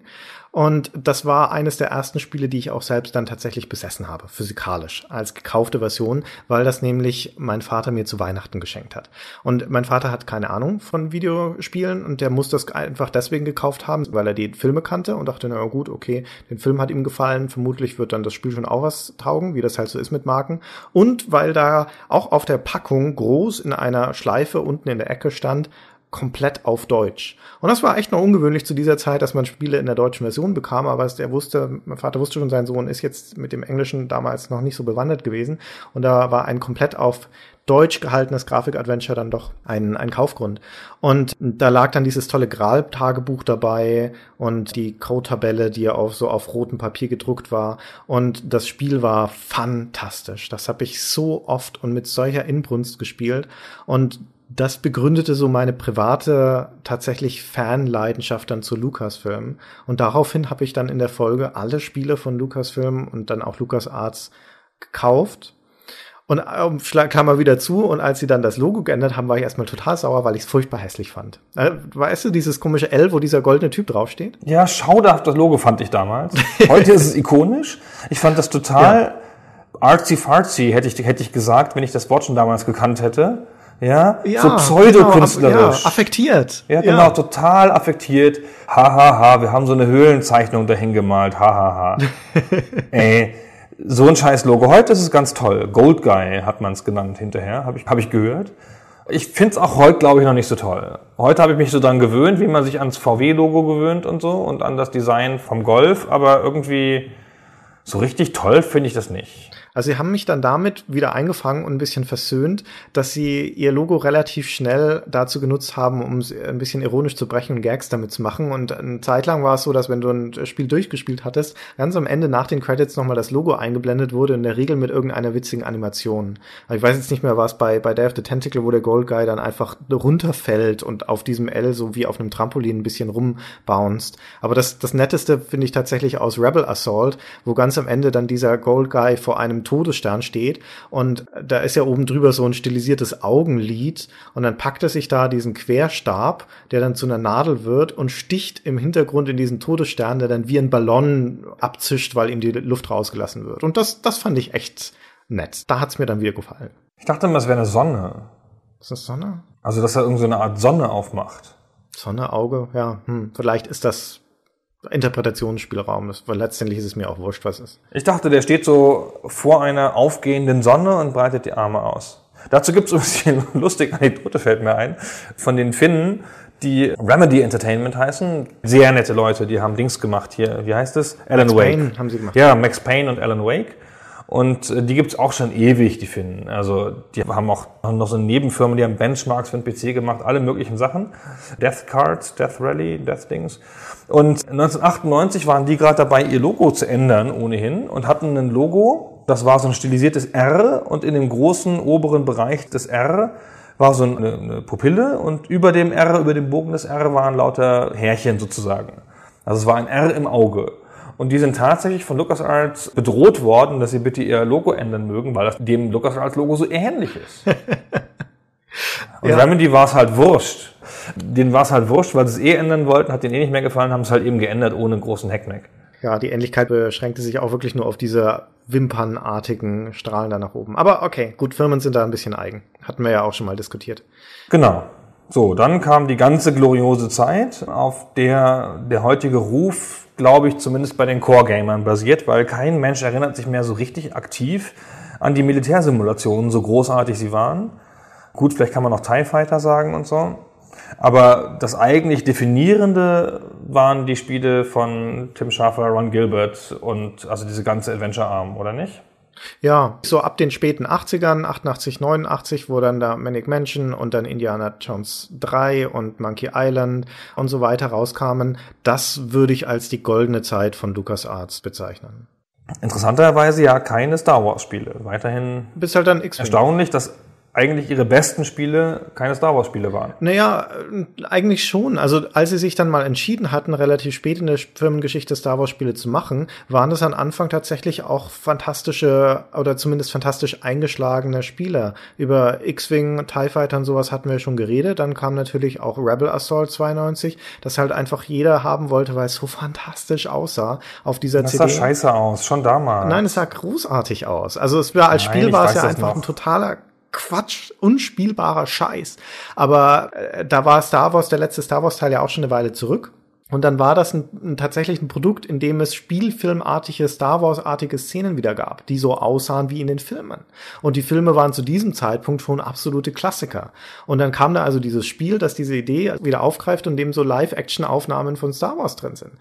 Und das war eines der ersten Spiele, die ich auch selbst dann tatsächlich besessen habe, physikalisch, als gekaufte Version, weil das nämlich mein Vater mir zu Weihnachten geschenkt hat. Und mein Vater hat keine Ahnung von Videospielen und der muss das einfach deswegen gekauft haben, weil er die Filme kannte und dachte, na gut, okay, den Film hat ihm gefallen, vermutlich wird dann das Spiel schon auch was taugen, wie das halt so ist mit Marken. Und weil da auch auf der Packung groß in einer Schleife unten in der Ecke stand, komplett auf Deutsch. Und das war echt noch ungewöhnlich zu dieser Zeit, dass man Spiele in der deutschen Version bekam, aber er wusste, mein Vater wusste schon, sein Sohn ist jetzt mit dem Englischen damals noch nicht so bewandert gewesen. Und da war ein komplett auf Deutsch gehaltenes Grafik-Adventure dann doch ein, ein Kaufgrund. Und da lag dann dieses tolle Graal-Tagebuch dabei und die Code-Tabelle, die ja auf so auf rotem Papier gedruckt war. Und das Spiel war fantastisch. Das habe ich so oft und mit solcher Inbrunst gespielt. Und das begründete so meine private tatsächlich Fanleidenschaft dann zu Lucasfilm. Und daraufhin habe ich dann in der Folge alle Spiele von Lucasfilm und dann auch LucasArts gekauft. Und ähm, kam er wieder zu und als sie dann das Logo geändert haben, war ich erstmal total sauer, weil ich es furchtbar hässlich fand. Äh, weißt du, dieses komische L, wo dieser goldene Typ draufsteht? Ja, schauderhaft das Logo fand ich damals. Heute ist es ikonisch. Ich fand das total ja. artsy-fartsy, hätte ich, hätte ich gesagt, wenn ich das Wort schon damals gekannt hätte ja, ja so pseudokünstlerisch. Genau, ja, affektiert. Ja, genau, ja. total affektiert. Hahaha, ha, ha, wir haben so eine Höhlenzeichnung dahin gemalt. Hahaha. Ha, ha. Ey, so ein scheiß Logo. Heute ist es ganz toll. Gold Guy hat man es genannt hinterher, habe ich, hab ich gehört. Ich find's auch heute, glaube ich, noch nicht so toll. Heute habe ich mich so dran gewöhnt, wie man sich ans VW-Logo gewöhnt und so und an das Design vom Golf, aber irgendwie so richtig toll finde ich das nicht. Also sie haben mich dann damit wieder eingefangen und ein bisschen versöhnt, dass sie ihr Logo relativ schnell dazu genutzt haben, um ein bisschen ironisch zu brechen und Gags damit zu machen. Und eine Zeit lang war es so, dass wenn du ein Spiel durchgespielt hattest, ganz am Ende nach den Credits nochmal das Logo eingeblendet wurde, in der Regel mit irgendeiner witzigen Animation. Also ich weiß jetzt nicht mehr, was bei, bei Day of the Tentacle, wo der Gold Guy dann einfach runterfällt und auf diesem L so wie auf einem Trampolin ein bisschen rumbounced. Aber das, das Netteste finde ich tatsächlich aus Rebel Assault, wo ganz am Ende dann dieser Gold Guy vor einem Todesstern steht und da ist ja oben drüber so ein stilisiertes Augenlid und dann packt er sich da diesen Querstab, der dann zu einer Nadel wird und sticht im Hintergrund in diesen Todesstern, der dann wie ein Ballon abzischt, weil ihm die Luft rausgelassen wird. Und das, das fand ich echt nett. Da hat's mir dann wieder gefallen. Ich dachte immer, es wäre eine Sonne. Ist das Sonne? Also, dass er irgendeine so Art Sonne aufmacht. Sonne, Auge, ja. Hm. Vielleicht ist das Interpretationsspielraum ist, weil letztendlich ist es mir auch wurscht, was ist. Ich dachte, der steht so vor einer aufgehenden Sonne und breitet die Arme aus. Dazu gibt es ein bisschen lustige Anekdote, fällt mir ein, von den Finnen, die Remedy Entertainment heißen. Sehr nette Leute, die haben Dings gemacht hier. Wie heißt es? Alan Max Wake. Payne haben sie gemacht. Ja, Max Payne und Alan Wake. Und äh, die gibt's auch schon ewig, die Finnen. Also die haben auch noch so eine Nebenfirma, die haben Benchmarks für den PC gemacht, alle möglichen Sachen. Death Cards, Death Rally, Death Dings. Und 1998 waren die gerade dabei, ihr Logo zu ändern ohnehin und hatten ein Logo, das war so ein stilisiertes R und in dem großen oberen Bereich des R war so eine, eine Pupille und über dem R, über dem Bogen des R waren lauter Härchen sozusagen. Also es war ein R im Auge. Und die sind tatsächlich von LucasArts bedroht worden, dass sie bitte ihr Logo ändern mögen, weil das dem LucasArts-Logo so ähnlich ist. Und ja. Remedy war es halt wurscht. Denen war es halt wurscht, weil sie es eh ändern wollten, hat denen eh nicht mehr gefallen, haben es halt eben geändert ohne großen Hackmack. Ja, die Ähnlichkeit beschränkte sich auch wirklich nur auf diese wimpernartigen Strahlen da nach oben. Aber okay, gut, Firmen sind da ein bisschen eigen. Hatten wir ja auch schon mal diskutiert. Genau. So, dann kam die ganze gloriose Zeit, auf der der heutige Ruf, glaube ich, zumindest bei den Core-Gamern basiert, weil kein Mensch erinnert sich mehr so richtig aktiv an die Militärsimulationen, so großartig sie waren. Gut, vielleicht kann man noch TIE Fighter sagen und so. Aber das eigentlich Definierende waren die Spiele von Tim Schafer, Ron Gilbert und also diese ganze Adventure-Arm, oder nicht? Ja, so ab den späten 80ern, 88, 89, wo dann da Manic Mansion und dann Indiana Jones 3 und Monkey Island und so weiter rauskamen, das würde ich als die goldene Zeit von LucasArts bezeichnen. Interessanterweise ja keine Star Wars Spiele. Weiterhin Bis halt dann erstaunlich, dass eigentlich ihre besten Spiele keine Star Wars Spiele waren. Naja, eigentlich schon. Also als sie sich dann mal entschieden hatten, relativ spät in der Firmengeschichte Star Wars Spiele zu machen, waren das am Anfang tatsächlich auch fantastische oder zumindest fantastisch eingeschlagene Spiele. Über X-Wing, TIE Fighter und sowas hatten wir schon geredet. Dann kam natürlich auch Rebel Assault 92, das halt einfach jeder haben wollte, weil es so fantastisch aussah auf dieser Das CD. sah scheiße aus, schon damals. Nein, es sah großartig aus. Also es war als Nein, Spiel war es ja das einfach noch. ein totaler Quatsch, unspielbarer Scheiß. Aber äh, da war Star Wars, der letzte Star Wars Teil ja auch schon eine Weile zurück. Und dann war das ein, ein tatsächlich ein Produkt, in dem es spielfilmartige, Star Wars-artige Szenen wieder gab, die so aussahen wie in den Filmen. Und die Filme waren zu diesem Zeitpunkt schon absolute Klassiker. Und dann kam da also dieses Spiel, das diese Idee wieder aufgreift und dem so Live-Action-Aufnahmen von Star Wars drin sind.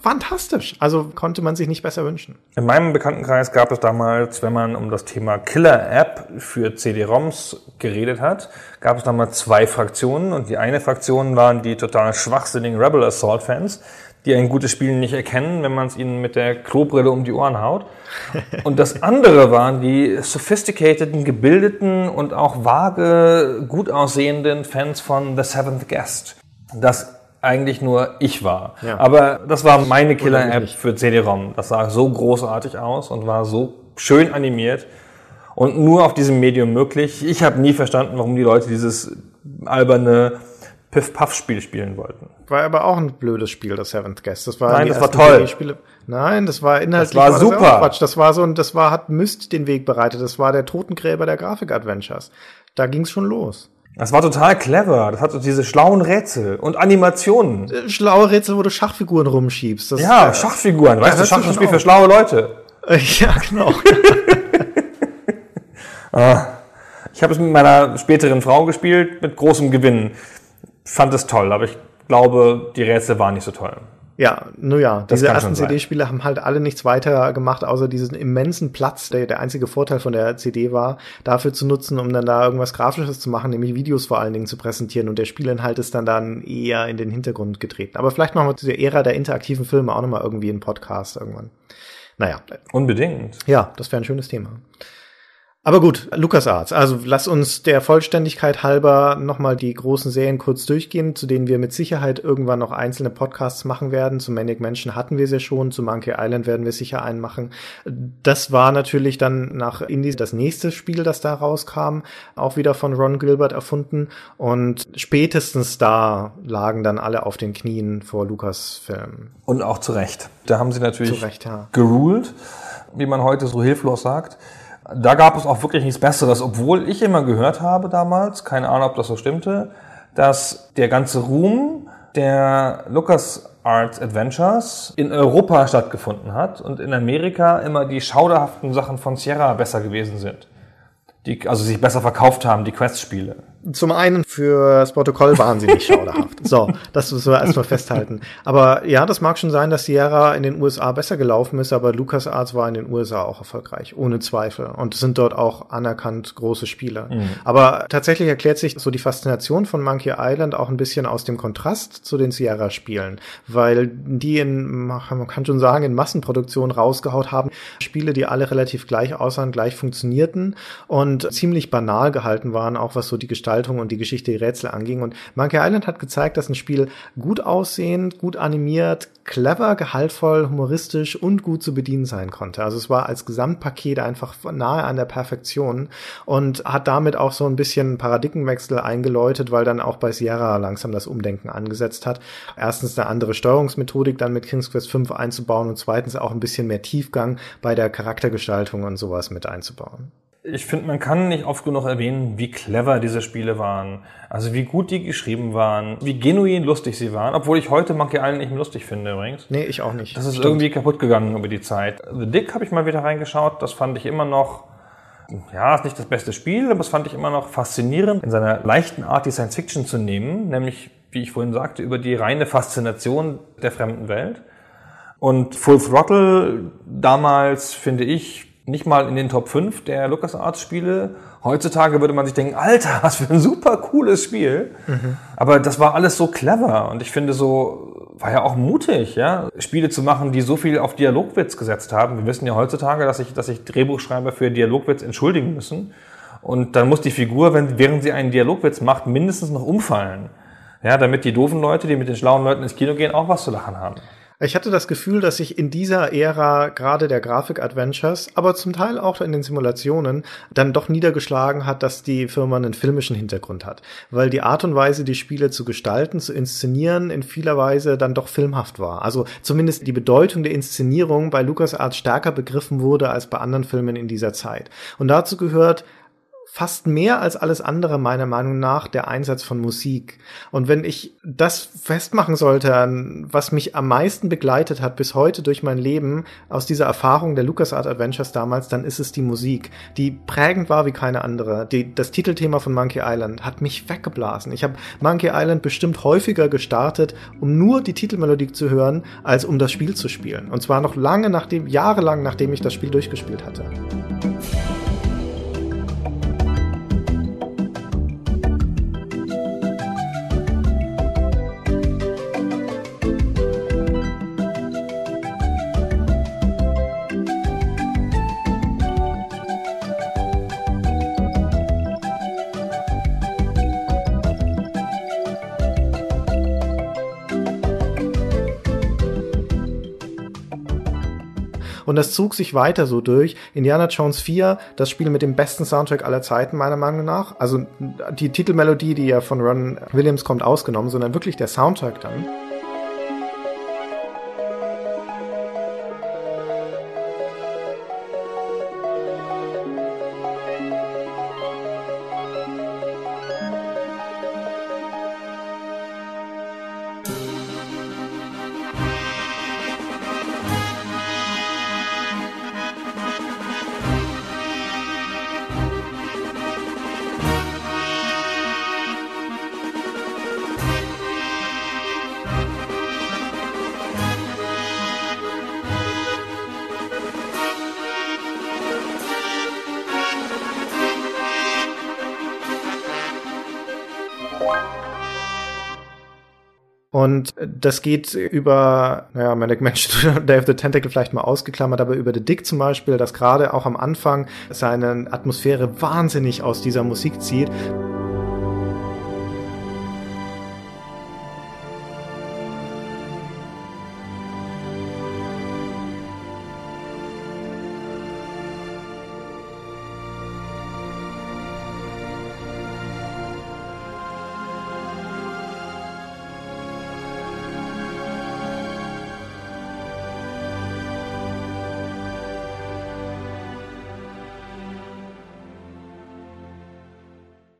Fantastisch. Also konnte man sich nicht besser wünschen. In meinem Bekanntenkreis gab es damals, wenn man um das Thema Killer-App für CD-ROMs geredet hat, gab es damals zwei Fraktionen und die eine Fraktion waren die total schwachsinnigen Rebel Assault-Fans, die ein gutes Spiel nicht erkennen, wenn man es ihnen mit der Klobrille um die Ohren haut. Und das andere waren die sophisticateden, gebildeten und auch vage, gut aussehenden Fans von The Seventh Guest. Das eigentlich nur ich war. Ja. Aber das war meine Killer-App für CD-ROM. Das sah so großartig aus und war so schön animiert und nur auf diesem Medium möglich. Ich habe nie verstanden, warum die Leute dieses alberne Piff-Puff-Spiel spielen wollten. War aber auch ein blödes Spiel, das Seventh Guest. Das war Nein, das war toll. CD-Spiele. Nein, das war inhaltlich Das war ja super. auch Quatsch. Das war so ein, das war hat Myst den Weg bereitet. Das war der Totengräber der Grafik-Adventures. Da ging's schon los. Das war total clever. Das hatte diese schlauen Rätsel und Animationen. Äh, Schlaue Rätsel, wo du Schachfiguren rumschiebst. Das, Ja, äh, Schachfiguren. Weißt du, Schach ist ein Spiel für auf. schlaue Leute. Äh, ja, genau. Ich habe es mit meiner späteren Frau gespielt, mit großem Gewinn. Fand es toll, aber ich glaube, die Rätsel waren nicht so toll. Ja, nur ja, Das diese ersten. CD-Spiele haben halt alle nichts weiter gemacht, außer diesen immensen Platz, der der einzige Vorteil von der CD war, dafür zu nutzen, um dann da irgendwas Grafisches zu machen, nämlich Videos vor allen Dingen zu präsentieren und der Spielinhalt ist dann dann eher in den Hintergrund getreten. Aber vielleicht machen wir zu der Ära der interaktiven Filme auch nochmal irgendwie einen Podcast irgendwann. Naja, Unbedingt. ja, das wäre ein schönes Thema. Aber gut, LucasArts. Also lass uns der Vollständigkeit halber nochmal die großen Serien kurz durchgehen, zu denen wir mit Sicherheit irgendwann noch einzelne Podcasts machen werden. Zu Manic Mansion hatten wir ja schon, zu Monkey Island werden wir sicher einen machen. Das war natürlich dann nach Indie das nächste Spiel, das da rauskam, auch wieder von Ron Gilbert erfunden. Und spätestens da lagen dann alle auf den Knien vor Lucasfilm. Und auch zu Recht. Da haben sie natürlich Recht, ja. geruled, wie man heute so hilflos sagt. Da gab es auch wirklich nichts Besseres, obwohl ich immer gehört habe damals, keine Ahnung, ob das so stimmte, dass der ganze Ruhm der LucasArts Adventures in Europa stattgefunden hat und in Amerika immer die schauderhaften Sachen von Sierra besser gewesen sind. Die, also sich besser verkauft haben, die Quest-Spiele. Zum einen fürs Protokoll waren sie nicht schauderhaft. So, das müssen wir erstmal festhalten. Aber ja, das mag schon sein, dass Sierra in den USA besser gelaufen ist, aber LucasArts war in den USA auch erfolgreich, ohne Zweifel. Und es sind dort auch anerkannt große Spiele. Aber tatsächlich erklärt sich so die Faszination von Monkey Island auch ein bisschen aus dem Kontrast zu den Sierra-Spielen, weil die in, man kann schon sagen, in Massenproduktion rausgehaut haben. Spiele, die alle relativ gleich aussahen, gleich funktionierten und ziemlich banal gehalten waren, auch was so die Gestaltung und die Geschichte, die Rätsel anging. Und Monkey Island hat gezeigt, dass ein Spiel gut aussehend, gut animiert, clever, gehaltvoll, humoristisch und gut zu bedienen sein konnte. Also es war als Gesamtpaket einfach nahe an der Perfektion und hat damit auch so ein bisschen Paradigmenwechsel eingeläutet, weil dann auch bei Sierra langsam das Umdenken angesetzt hat. Erstens eine andere Steuerungsmethodik dann mit King's Quest 5 einzubauen und zweitens auch ein bisschen mehr Tiefgang bei der Charaktergestaltung und sowas mit einzubauen. Ich finde, man kann nicht oft genug erwähnen, wie clever diese Spiele waren. Also wie gut die geschrieben waren, wie genuin lustig sie waren, obwohl ich heute Monkey Island nicht mehr lustig finde übrigens. Nee, ich auch nicht. Das ist Stimmt. irgendwie kaputt gegangen über die Zeit. The Dick habe ich mal wieder reingeschaut, das fand ich immer noch, ja, ist nicht das beste Spiel, aber das fand ich immer noch faszinierend, in seiner leichten Art die Science Fiction zu nehmen, nämlich, wie ich vorhin sagte, über die reine Faszination der fremden Welt. Und Full Throttle damals, finde ich, nicht mal in den Top 5 der LucasArts-Spiele. Heutzutage würde man sich denken, Alter, was für ein super cooles Spiel. Aber das war alles so clever und ich finde so, war ja auch mutig, ja, Spiele zu machen, die so viel auf Dialogwitz gesetzt haben. Wir wissen ja heutzutage, dass sich, dass sich Drehbuchschreiber für Dialogwitz entschuldigen müssen. Und dann muss die Figur, wenn, während sie einen Dialogwitz macht, mindestens noch umfallen. Ja, damit die doofen Leute, die mit den schlauen Leuten ins Kino gehen, auch was zu lachen haben. Ich hatte das Gefühl, dass sich in dieser Ära gerade der Grafik-Adventures, aber zum Teil auch in den Simulationen, dann doch niedergeschlagen hat, dass die Firma einen filmischen Hintergrund hat. Weil die Art und Weise, die Spiele zu gestalten, zu inszenieren, in vieler Weise dann doch filmhaft war. Also zumindest die Bedeutung der Inszenierung bei LucasArts stärker begriffen wurde als bei anderen Filmen in dieser Zeit. Und dazu gehört fast mehr als alles andere meiner Meinung nach der Einsatz von Musik. Und wenn ich das festmachen sollte, was mich am meisten begleitet hat bis heute durch mein Leben aus dieser Erfahrung der LucasArts Adventures damals, dann ist es die Musik, die prägend war wie keine andere. Die, das Titelthema von Monkey Island hat mich weggeblasen. Ich habe Monkey Island bestimmt häufiger gestartet, um nur die Titelmelodie zu hören, als um das Spiel zu spielen. Und zwar noch lange nachdem, jahrelang nachdem ich das Spiel durchgespielt hatte. Und das zog sich weiter so durch. Indiana Jones 4, das Spiel mit dem besten Soundtrack aller Zeiten, meiner Meinung nach. Also die Titelmelodie, die ja von Ron Williams kommt, ausgenommen, sondern wirklich der Soundtrack dann. Das geht über, naja, Manic Mansion, Day of the Tentacle vielleicht mal ausgeklammert, aber über The Dick zum Beispiel, das gerade auch am Anfang seine Atmosphäre wahnsinnig aus dieser Musik zieht.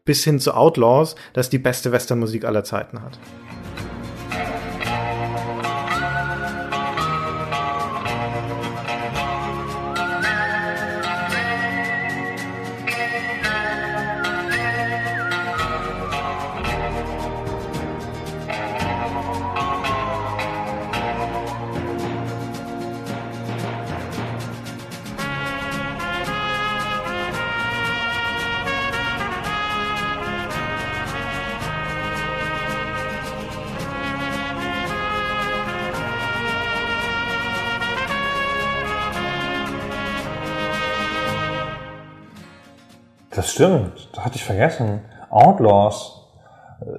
Bis hin zu Outlaws, das die beste Westernmusik aller Zeiten hat. Stimmt, das hatte ich vergessen. Outlaws.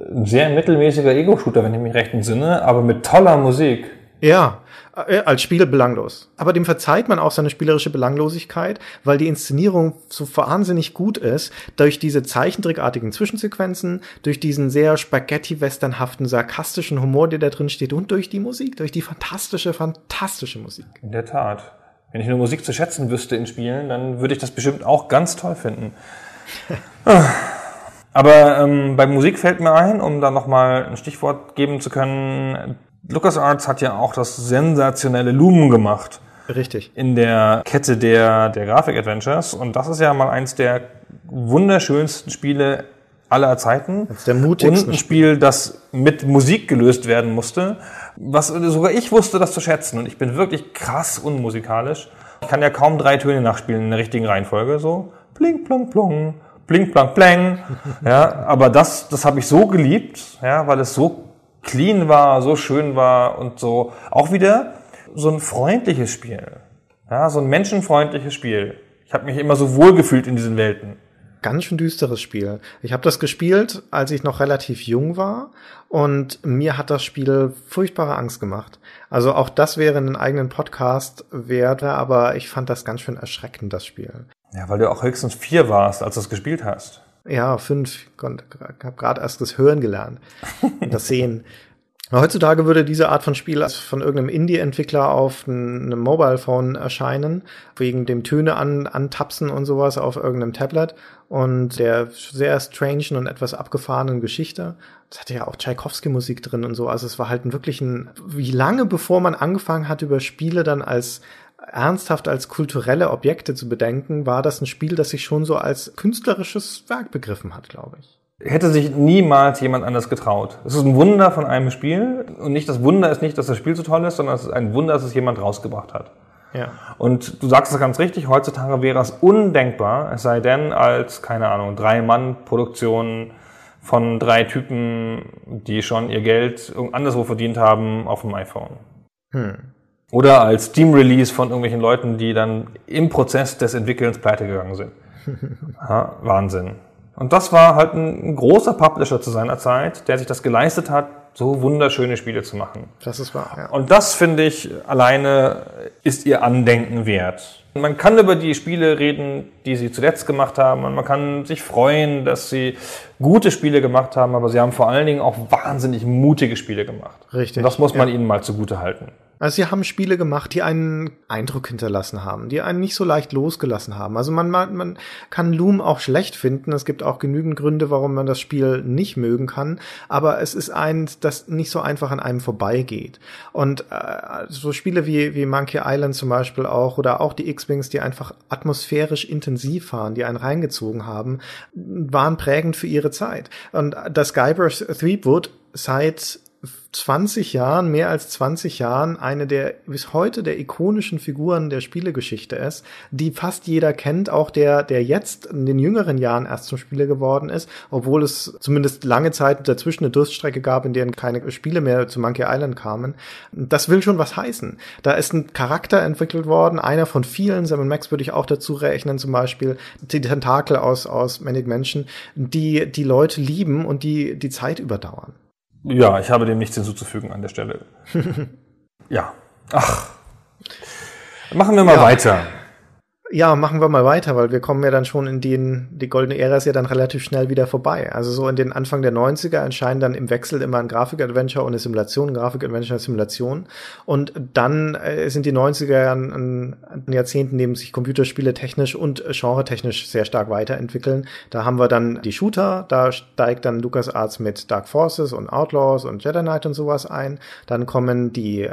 Ein sehr mittelmäßiger Ego-Shooter, wenn ich mich recht entsinne, aber mit toller Musik. Ja, äh, als Spiel belanglos. Aber dem verzeiht man auch seine spielerische Belanglosigkeit, weil die Inszenierung so wahnsinnig gut ist, durch diese zeichentrickartigen Zwischensequenzen, durch diesen sehr spaghetti-westernhaften, sarkastischen Humor, der da drin steht und durch die Musik, durch die fantastische, fantastische Musik. In der Tat. Wenn ich nur Musik zu schätzen wüsste in Spielen, dann würde ich das bestimmt auch ganz toll finden. Aber ähm, bei Musik fällt mir ein, um da nochmal ein Stichwort geben zu können, LucasArts hat ja auch das sensationelle Lumen gemacht. Richtig. In der Kette der, der Grafik-Adventures. Und das ist ja mal eins der wunderschönsten Spiele aller Zeiten. Das ist der mutigste. Und ein Spiel, das mit Musik gelöst werden musste. Was sogar ich wusste, das zu schätzen. Und ich bin wirklich krass unmusikalisch. Ich kann ja kaum drei Töne nachspielen in der richtigen Reihenfolge. So blink, plong, plong, blink, plong, plang. Ja, aber das, das habe ich so geliebt, ja, weil es so clean war, so schön war und so auch wieder so ein freundliches Spiel. Ja, so ein menschenfreundliches Spiel. Ich habe mich immer so wohl gefühlt in diesen Welten. ganz schön düsteres Spiel. Ich habe das gespielt, als ich noch relativ jung war und mir hat das Spiel furchtbare Angst gemacht. Also auch das wäre einen eigenen Podcast wert, aber ich fand das ganz schön erschreckend, das Spiel. Ja, weil du auch höchstens vier warst, als du es gespielt hast. Ja, fünf. Ich habe gerade erst das Hören gelernt. das Sehen. Heutzutage würde diese Art von Spiel von irgendeinem Indie-Entwickler auf einem Mobile Phone erscheinen, wegen dem Töne an, antapsen und sowas auf irgendeinem Tablet und der sehr strange und etwas abgefahrenen Geschichte. Es hatte ja auch Tchaikovsky-Musik drin und so. Also es war halt ein wirklich ein, wie lange bevor man angefangen hat, über Spiele dann als ernsthaft als kulturelle Objekte zu bedenken, war das ein Spiel, das sich schon so als künstlerisches Werk begriffen hat, glaube ich hätte sich niemals jemand anders getraut. Es ist ein Wunder von einem Spiel und nicht das Wunder ist nicht, dass das Spiel so toll ist, sondern es ist ein Wunder, dass es jemand rausgebracht hat. Ja. Und du sagst es ganz richtig, heutzutage wäre es undenkbar, es sei denn als, keine Ahnung, Drei-Mann-Produktion von drei Typen, die schon ihr Geld anderswo verdient haben, auf dem iPhone. Hm. Oder als Steam-Release von irgendwelchen Leuten, die dann im Prozess des Entwickelns pleite gegangen sind. Ja, Wahnsinn. Und das war halt ein großer Publisher zu seiner Zeit, der sich das geleistet hat, so wunderschöne Spiele zu machen. Das ist wahr, ja. Und das finde ich alleine ist ihr Andenken wert. Man kann über die Spiele reden, die sie zuletzt gemacht haben und man kann sich freuen, dass sie gute Spiele gemacht haben, aber sie haben vor allen Dingen auch wahnsinnig mutige Spiele gemacht. Richtig. Und das muss man ja. ihnen mal zugute halten. Also sie haben Spiele gemacht, die einen Eindruck hinterlassen haben, die einen nicht so leicht losgelassen haben. Also man, man kann Loom auch schlecht finden. Es gibt auch genügend Gründe, warum man das Spiel nicht mögen kann. Aber es ist eins, das nicht so einfach an einem vorbeigeht. Und äh, so Spiele wie, wie Monkey Island zum Beispiel auch oder auch die X-Wings, die einfach atmosphärisch intensiv waren, die einen reingezogen haben, waren prägend für ihre Zeit. Und das Guybrush Threepwood seit 20 Jahren, mehr als 20 Jahren, eine der bis heute der ikonischen Figuren der Spielegeschichte ist, die fast jeder kennt, auch der, der jetzt in den jüngeren Jahren erst zum Spieler geworden ist, obwohl es zumindest lange Zeit dazwischen eine Durststrecke gab, in deren keine Spiele mehr zu Monkey Island kamen. Das will schon was heißen. Da ist ein Charakter entwickelt worden, einer von vielen, Sam Max würde ich auch dazu rechnen, zum Beispiel die Tentakel aus, aus Manic Menschen, die die Leute lieben und die die Zeit überdauern. Ja, ich habe dem nichts hinzuzufügen an der Stelle. ja. Ach. Machen wir mal ja. weiter. Ja, machen wir mal weiter, weil wir kommen ja dann schon in den, die goldene Ära ist ja dann relativ schnell wieder vorbei. Also so in den Anfang der 90er entscheiden dann im Wechsel immer ein Grafik-Adventure und eine Simulation, Grafik-Adventure, Simulation. Und dann äh, sind die 90er an, an, an Jahrzehnten, neben sich Computerspiele technisch und genre-technisch sehr stark weiterentwickeln. Da haben wir dann die Shooter, da steigt dann LucasArts mit Dark Forces und Outlaws und Jedi Knight und sowas ein. Dann kommen die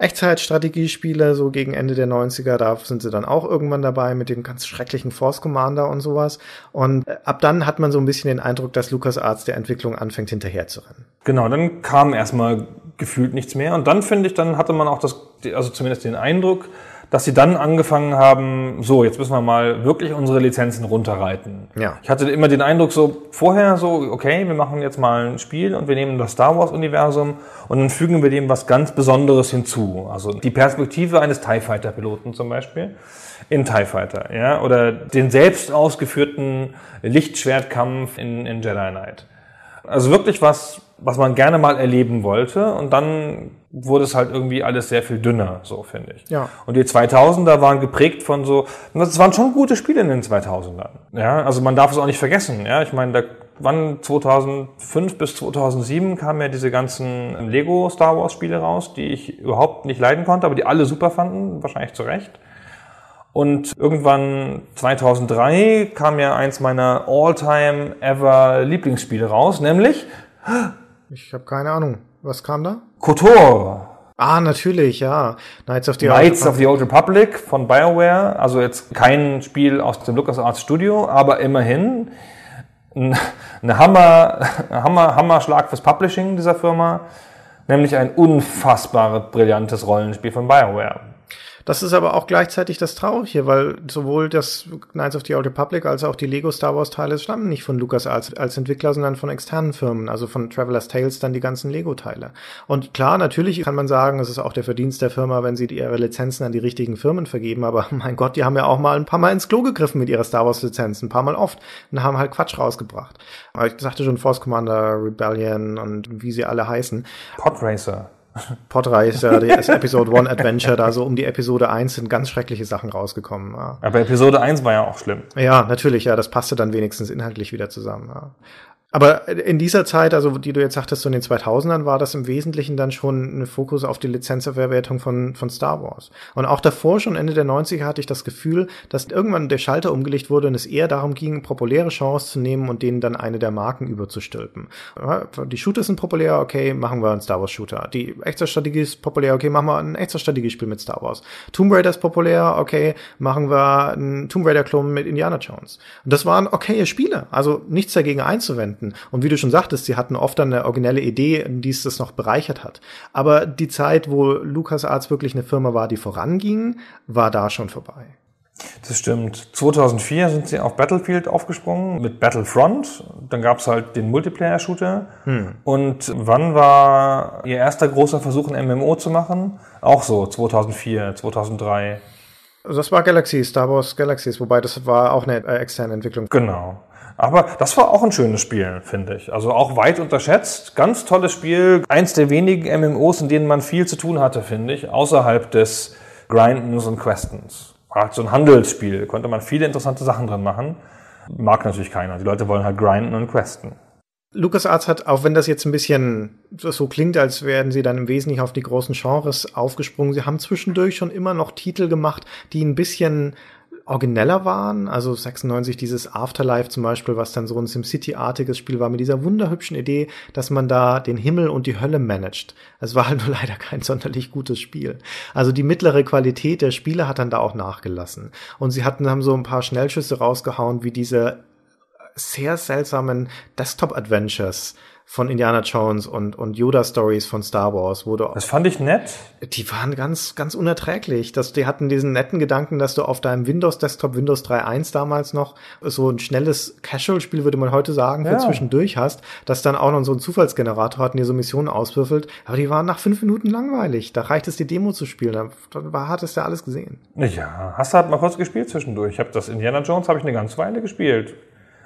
Echtzeitstrategiespiele, so gegen Ende der 90er, da sind sie dann auch irgendwann dabei mit dem ganz schrecklichen Force Commander und sowas. Und äh, ab dann hat man so ein bisschen den Eindruck, dass LucasArts der Entwicklung anfängt hinterherzurennen. Genau, dann kam erstmal gefühlt nichts mehr. Und dann finde ich, dann hatte man auch das, also zumindest den Eindruck, dass sie dann angefangen haben, so, jetzt müssen wir mal wirklich unsere Lizenzen runterreiten. Ja. Ich hatte immer den Eindruck so, vorher so, okay, wir machen jetzt mal ein Spiel und wir nehmen das Star Wars Universum und dann fügen wir dem was ganz Besonderes hinzu. Also die Perspektive eines TIE Fighter Piloten zum Beispiel in TIE Fighter, ja, oder den selbst ausgeführten Lichtschwertkampf in, in Jedi Knight. Also wirklich was, was man gerne mal erleben wollte und dann wurde es halt irgendwie alles sehr viel dünner, so finde ich. Ja. Und die 2000er waren geprägt von so, das waren schon gute Spiele in den 2000ern. Ja, also man darf es auch nicht vergessen. Ja, ich meine, da wann 2005 bis 2007 kamen ja diese ganzen Lego Star Wars Spiele raus, die ich überhaupt nicht leiden konnte, aber die alle super fanden, wahrscheinlich zu Recht. Und irgendwann 2003 kam ja eins meiner all-time ever Lieblingsspiele raus, nämlich ich habe keine Ahnung. Was kam da? KOTOR. Ah, natürlich, ja. Knights of the, Knights Old, of the Old Republic von BioWare. Also jetzt kein Spiel aus dem LucasArts Studio, aber immerhin ein, ein Hammer, Hammer, Hammerschlag fürs Publishing dieser Firma. Nämlich ein unfassbar brillantes Rollenspiel von BioWare. Das ist aber auch gleichzeitig das Traurige, weil sowohl das Knights of the Old Republic als auch die Lego Star Wars Teile stammen nicht von Lucas als, als Entwickler, sondern von externen Firmen, also von Traveler's Tales dann die ganzen Lego Teile. Und klar, natürlich kann man sagen, es ist auch der Verdienst der Firma, wenn sie ihre Lizenzen an die richtigen Firmen vergeben, aber mein Gott, die haben ja auch mal ein paar Mal ins Klo gegriffen mit ihrer Star Wars Lizenzen, ein paar Mal oft und haben halt Quatsch rausgebracht. Aber ich sagte schon Force Commander, Rebellion und wie sie alle heißen. Podracer. Podracer, das Episode One Adventure, da so um die Episode 1 sind ganz schreckliche Sachen rausgekommen. Ja. Aber Episode 1 war ja auch schlimm. Ja, natürlich, ja, das passte dann wenigstens inhaltlich wieder zusammen. Ja. Aber in dieser Zeit, also die du jetzt sagtest, so in den 2000ern, war das im Wesentlichen dann schon ein Fokus auf die Lizenzverwertung von, von Star Wars. Und auch davor, schon Ende der 90er, hatte ich das Gefühl, dass irgendwann der Schalter umgelegt wurde und es eher darum ging, populäre Genres zu nehmen und denen dann eine der Marken überzustülpen. Die Shooter sind populär, okay, machen wir einen Star Wars Shooter. Die Echtzeitstrategie ist populär, okay, machen wir ein Echtzeitstrategiespiel mit Star Wars. Tomb Raider ist populär, okay, machen wir einen Tomb Raider Klon mit Indiana Jones. Und das waren okaye Spiele, also nichts dagegen einzuwenden finden. Und wie du schon sagtest, sie hatten oft dann eine originelle Idee, die es das noch bereichert hat. Aber die Zeit, wo LucasArts wirklich eine Firma war, die voranging, war da schon vorbei. Das stimmt. 2004 sind sie auf Battlefield aufgesprungen mit Battlefront. Dann gab es halt den Multiplayer-Shooter. Hm. Und wann war ihr erster großer Versuch, ein MMO zu machen? Auch so, 2004, 2003. Also das war Galaxy, Star Wars Galaxies, wobei das war auch eine äh, externe Entwicklung. Genau. Aber das war auch ein schönes Spiel, finde ich. Also auch weit unterschätzt. Ganz tolles Spiel. Eins der wenigen MMOs, in denen man viel zu tun hatte, finde ich. Außerhalb des Grindens und Questens. War halt so ein Handelsspiel. Konnte man viele interessante Sachen drin machen. Mag natürlich keiner. Die Leute wollen halt grinden und questen. LucasArts hat, auch wenn das jetzt ein bisschen so klingt, als wären sie dann im Wesentlichen auf die großen Genres aufgesprungen, sie haben zwischendurch schon immer noch Titel gemacht, die ein bisschen origineller waren. Also 96 dieses Afterlife zum Beispiel, was dann so ein SimCity-artiges Spiel war mit dieser wunderhübschen Idee, dass man da den Himmel und die Hölle managt. Es war halt nur leider kein sonderlich gutes Spiel. Also die mittlere Qualität der Spiele hat dann da auch nachgelassen. Und sie hatten, haben so ein paar Schnellschüsse rausgehauen, wie diese sehr seltsamen Desktop-Adventures, von Indiana Jones und, und Yoda Stories von Star Wars, wo du. Das fand ich nett. Die waren ganz, ganz unerträglich. Dass die hatten diesen netten Gedanken, dass du auf deinem Windows Desktop, Windows 3.1 damals noch, so ein schnelles Casual-Spiel, würde man heute sagen, für ja. zwischendurch hast, das dann auch noch so einen Zufallsgenerator hat und dir so Missionen auswürfelt. Aber die waren nach fünf Minuten langweilig. Da reicht es, die Demo zu spielen. Da, da hattest du ja alles gesehen. Ja, hast du halt mal kurz gespielt zwischendurch. Ich habe das Indiana Jones habe ich eine ganze Weile gespielt.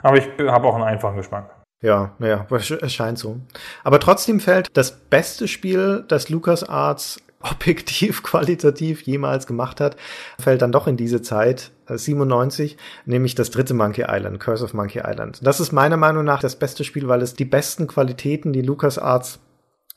Aber ich habe auch einen einfachen Geschmack. Ja, naja, es scheint so. Aber trotzdem fällt das beste Spiel, das LucasArts objektiv qualitativ jemals gemacht hat, fällt dann doch in diese Zeit, 97, äh, nämlich das dritte Monkey Island, Curse of Monkey Island. Das ist meiner Meinung nach das beste Spiel, weil es die besten Qualitäten, die LucasArts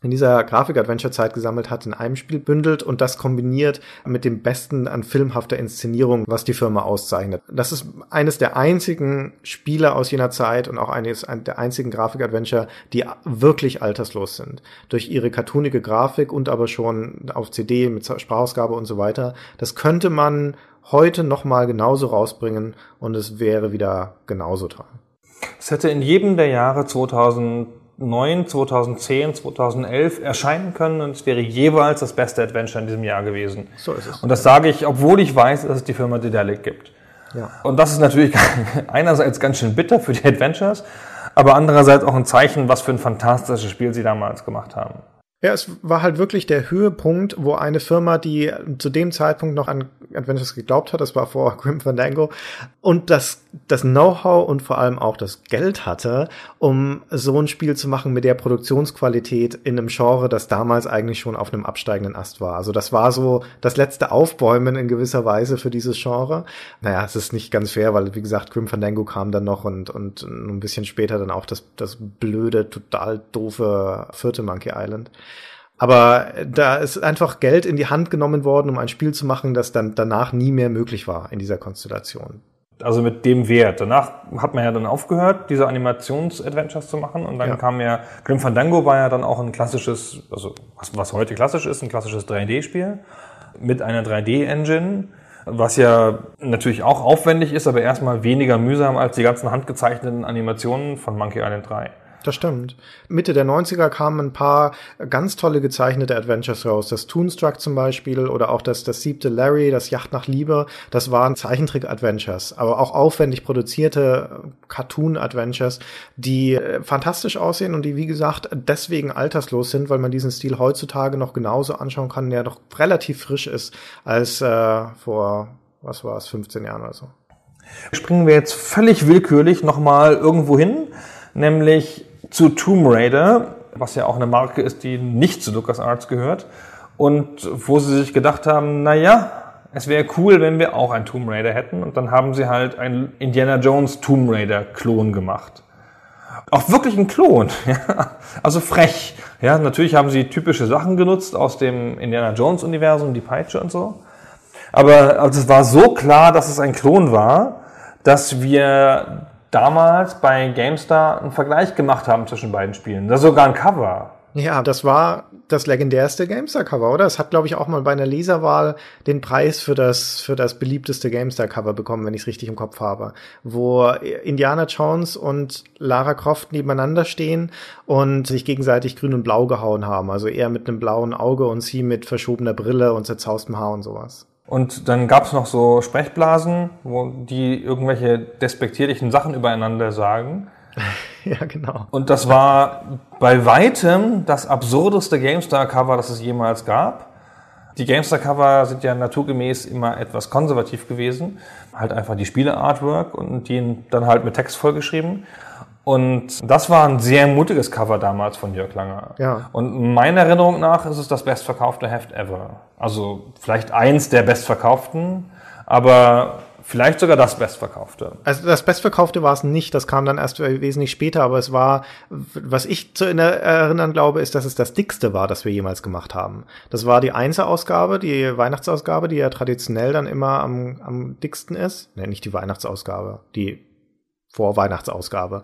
in dieser Grafik-Adventure-Zeit gesammelt hat, in einem Spiel bündelt und das kombiniert mit dem Besten an filmhafter Inszenierung, was die Firma auszeichnet. Das ist eines der einzigen Spiele aus jener Zeit und auch eines der einzigen Grafik-Adventure, die wirklich alterslos sind. Durch ihre cartoonige Grafik und aber schon auf CD mit Sprachausgabe und so weiter. Das könnte man heute nochmal genauso rausbringen und es wäre wieder genauso toll. Es hätte in jedem der Jahre 2000 2009, 2010, 2011 erscheinen können und es wäre jeweils das beste Adventure in diesem Jahr gewesen. So ist es. Und das sage ich, obwohl ich weiß, dass es die Firma Dedalic gibt. Ja. Und das ist natürlich einerseits ganz schön bitter für die Adventures, aber andererseits auch ein Zeichen, was für ein fantastisches Spiel sie damals gemacht haben. Ja, es war halt wirklich der Höhepunkt, wo eine Firma, die zu dem Zeitpunkt noch an Adventures geglaubt hat, das war vor Grim Fandango, und das, das Know-how und vor allem auch das Geld hatte, um so ein Spiel zu machen mit der Produktionsqualität in einem Genre, das damals eigentlich schon auf einem absteigenden Ast war. Also das war so das letzte Aufbäumen in gewisser Weise für dieses Genre. Naja, es ist nicht ganz fair, weil, wie gesagt, Grim Fandango kam dann noch und, und ein bisschen später dann auch das, das blöde, total doofe vierte Monkey Island. Aber da ist einfach Geld in die Hand genommen worden, um ein Spiel zu machen, das dann danach nie mehr möglich war in dieser Konstellation. Also mit dem Wert. Danach hat man ja dann aufgehört, diese Animations-Adventures zu machen. Und dann ja. kam ja, Grim Fandango war ja dann auch ein klassisches, also was, was heute klassisch ist, ein klassisches 3D-Spiel mit einer 3D-Engine, was ja natürlich auch aufwendig ist, aber erstmal weniger mühsam als die ganzen handgezeichneten Animationen von Monkey Island 3. Das stimmt. Mitte der 90er kamen ein paar ganz tolle gezeichnete Adventures raus. Das Toonstruck zum Beispiel oder auch das, das siebte Larry, das Yacht nach Liebe. Das waren Zeichentrick-Adventures, aber auch aufwendig produzierte Cartoon-Adventures, die äh, fantastisch aussehen und die, wie gesagt, deswegen alterslos sind, weil man diesen Stil heutzutage noch genauso anschauen kann, der noch relativ frisch ist als äh, vor, was war es, 15 Jahren oder so. Springen wir jetzt völlig willkürlich nochmal irgendwo hin, nämlich zu Tomb Raider, was ja auch eine Marke ist, die nicht zu LucasArts gehört. Und wo sie sich gedacht haben, na ja, es wäre cool, wenn wir auch ein Tomb Raider hätten. Und dann haben sie halt einen Indiana Jones Tomb Raider Klon gemacht. Auch wirklich ein Klon, ja. Also frech. Ja, natürlich haben sie typische Sachen genutzt aus dem Indiana Jones Universum, die Peitsche und so. Aber also es war so klar, dass es ein Klon war, dass wir damals bei GameStar einen Vergleich gemacht haben zwischen beiden Spielen. Das ist sogar ein Cover. Ja, das war das legendärste GameStar-Cover, oder? Es hat, glaube ich, auch mal bei einer Leserwahl den Preis für das, für das beliebteste GameStar-Cover bekommen, wenn ich es richtig im Kopf habe. Wo Indiana Jones und Lara Croft nebeneinander stehen und sich gegenseitig grün und blau gehauen haben. Also er mit einem blauen Auge und sie mit verschobener Brille und zerzaustem Haar und sowas. Und dann gab es noch so Sprechblasen, wo die irgendwelche despektierlichen Sachen übereinander sagen. ja, genau. Und das war bei weitem das absurdeste GameStar-Cover, das es jemals gab. Die GameStar-Cover sind ja naturgemäß immer etwas konservativ gewesen. Halt einfach die Spiele-Artwork und die dann halt mit Text vollgeschrieben. Und das war ein sehr mutiges Cover damals von Jörg Langer. Ja. Und meiner Erinnerung nach ist es das bestverkaufte Heft ever. Also vielleicht eins der bestverkauften, aber vielleicht sogar das bestverkaufte. Also das bestverkaufte war es nicht, das kam dann erst wesentlich später, aber es war, was ich zu erinnern glaube, ist, dass es das dickste war, das wir jemals gemacht haben. Das war die Einzelausgabe, die Weihnachtsausgabe, die ja traditionell dann immer am, am dicksten ist. Ne, nicht die Weihnachtsausgabe, die Vorweihnachtsausgabe.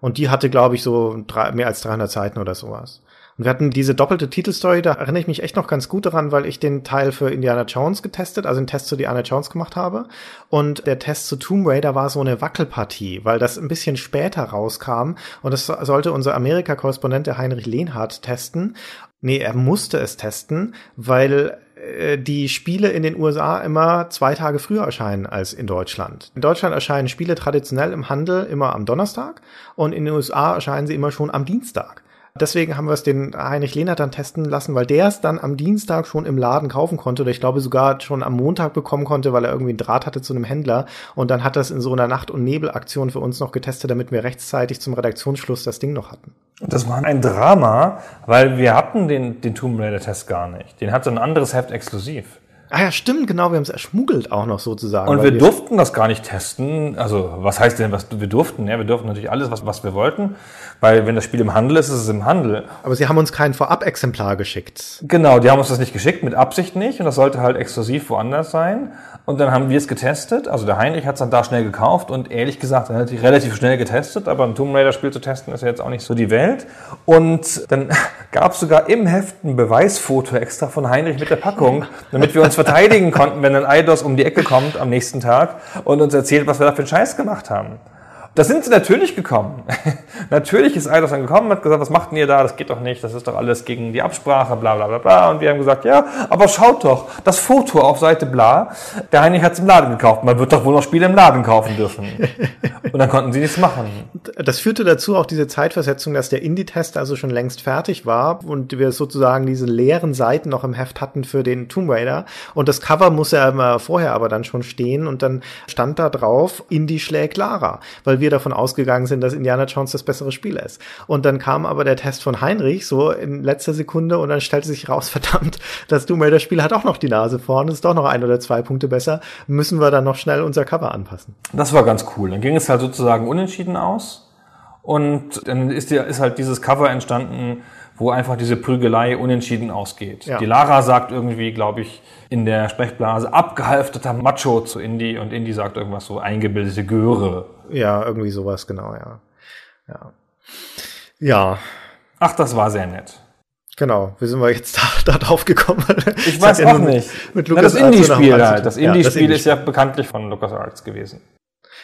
Und die hatte, glaube ich, so drei, mehr als 300 Seiten oder sowas. Und wir hatten diese doppelte Titelstory, da erinnere ich mich echt noch ganz gut daran, weil ich den Teil für Indiana Jones getestet, also den Test zu Indiana Jones gemacht habe. Und der Test zu Tomb Raider war so eine Wackelpartie, weil das ein bisschen später rauskam. Und das sollte unser Amerika-Korrespondent, der Heinrich Lehnhardt, testen. Nee, er musste es testen, weil die Spiele in den USA immer zwei Tage früher erscheinen als in Deutschland. In Deutschland erscheinen Spiele traditionell im Handel immer am Donnerstag und in den USA erscheinen sie immer schon am Dienstag. Deswegen haben wir es den Heinrich Lehnert dann testen lassen, weil der es dann am Dienstag schon im Laden kaufen konnte oder ich glaube sogar schon am Montag bekommen konnte, weil er irgendwie einen Draht hatte zu einem Händler und dann hat das in so einer Nacht- und Nebelaktion für uns noch getestet, damit wir rechtzeitig zum Redaktionsschluss das Ding noch hatten. Das war ein Drama, weil wir hatten den, den Tomb Raider Test gar nicht. Den hatte ein anderes Heft exklusiv. Ah ja, stimmt, genau, wir haben es erschmuggelt auch noch sozusagen. Und wir, wir durften das gar nicht testen. Also, was heißt denn, was wir durften? Ja, wir durften natürlich alles, was, was wir wollten, weil wenn das Spiel im Handel ist, ist es im Handel. Aber sie haben uns kein Vorab-Exemplar geschickt. Genau, die haben uns das nicht geschickt, mit Absicht nicht, und das sollte halt exklusiv woanders sein. Und dann haben wir es getestet. Also der Heinrich hat es dann da schnell gekauft und ehrlich gesagt, er hat relativ schnell getestet, aber ein Tomb Raider-Spiel zu testen ist ja jetzt auch nicht so die Welt. Und dann gab es sogar im Heft ein Beweisfoto extra von Heinrich mit der Packung, damit wir uns verteidigen konnten, wenn ein Eidos um die Ecke kommt am nächsten Tag und uns erzählt, was wir da für einen Scheiß gemacht haben. Da sind sie natürlich gekommen. natürlich ist Eidos dann gekommen, hat gesagt, was macht denn ihr da? Das geht doch nicht, das ist doch alles gegen die Absprache, bla bla bla bla. Und wir haben gesagt, ja, aber schaut doch, das Foto auf Seite bla, der Heinrich hat es im Laden gekauft. Man wird doch wohl noch Spiele im Laden kaufen dürfen. Und dann konnten sie nichts machen. Das führte dazu auch diese Zeitversetzung, dass der Indie-Test also schon längst fertig war und wir sozusagen diese leeren Seiten noch im Heft hatten für den Tomb Raider. Und das Cover muss ja immer vorher aber dann schon stehen und dann stand da drauf, Indie schlägt Lara. Weil wir wir davon ausgegangen sind, dass Indiana Jones das bessere Spiel ist. Und dann kam aber der Test von Heinrich so in letzter Sekunde und dann stellte sich raus, verdammt, das Doom Raider Spiel hat auch noch die Nase vorne, ist doch noch ein oder zwei Punkte besser, müssen wir dann noch schnell unser Cover anpassen. Das war ganz cool. Dann ging es halt sozusagen unentschieden aus. Und dann ist, die, ist halt dieses Cover entstanden, wo einfach diese Prügelei unentschieden ausgeht. Ja. Die Lara sagt irgendwie, glaube ich, in der Sprechblase abgehalfterter Macho zu Indy und Indy sagt irgendwas so eingebildete Göre. Ja, irgendwie sowas, genau, ja. Ja. Ja. Ach, das war sehr nett. Genau, wie sind wir jetzt da, da drauf gekommen? Ich weiß auch nicht. Mit, mit Na, das Indie-Spiel halt. Das Indie-Spiel ja, Indie ist ja bekanntlich von LucasArts gewesen.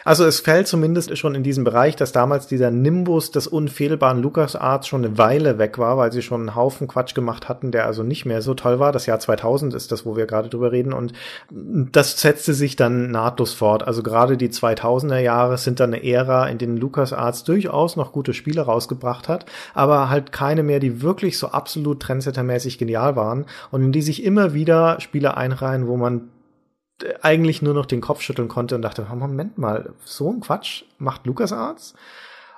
Also es fällt zumindest schon in diesem Bereich, dass damals dieser Nimbus des unfehlbaren LucasArts schon eine Weile weg war, weil sie schon einen Haufen Quatsch gemacht hatten, der also nicht mehr so toll war. Das Jahr 2000 ist das, wo wir gerade drüber reden und das setzte sich dann nahtlos fort. Also gerade die 2000er Jahre sind dann eine Ära, in denen LucasArts durchaus noch gute Spiele rausgebracht hat, aber halt keine mehr, die wirklich so absolut trendsettermäßig genial waren und in die sich immer wieder Spiele einreihen, wo man eigentlich nur noch den Kopf schütteln konnte und dachte, Moment mal, so ein Quatsch macht LucasArts?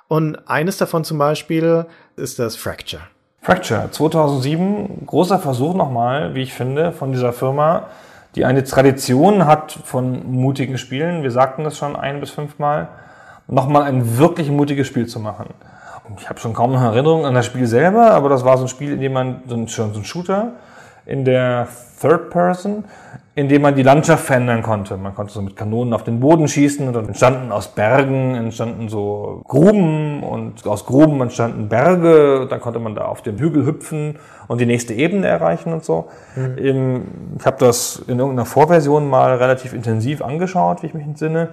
Und eines davon zum Beispiel ist das Fracture. Fracture, 2007, großer Versuch nochmal, wie ich finde, von dieser Firma, die eine Tradition hat von mutigen Spielen. Wir sagten das schon ein bis fünfmal. Nochmal ein wirklich mutiges Spiel zu machen. Ich habe schon kaum noch Erinnerung an das Spiel selber, aber das war so ein Spiel, in dem man ein, so ein Shooter in der Third Person, in dem man die Landschaft verändern konnte. Man konnte so mit Kanonen auf den Boden schießen und dann entstanden aus Bergen, entstanden so Gruben und aus Gruben entstanden Berge. Dann konnte man da auf den Hügel hüpfen und die nächste Ebene erreichen und so. Mhm. Ich habe das in irgendeiner Vorversion mal relativ intensiv angeschaut, wie ich mich entsinne.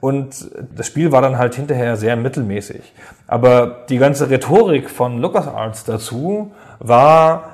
Und das Spiel war dann halt hinterher sehr mittelmäßig. Aber die ganze Rhetorik von LucasArts dazu war,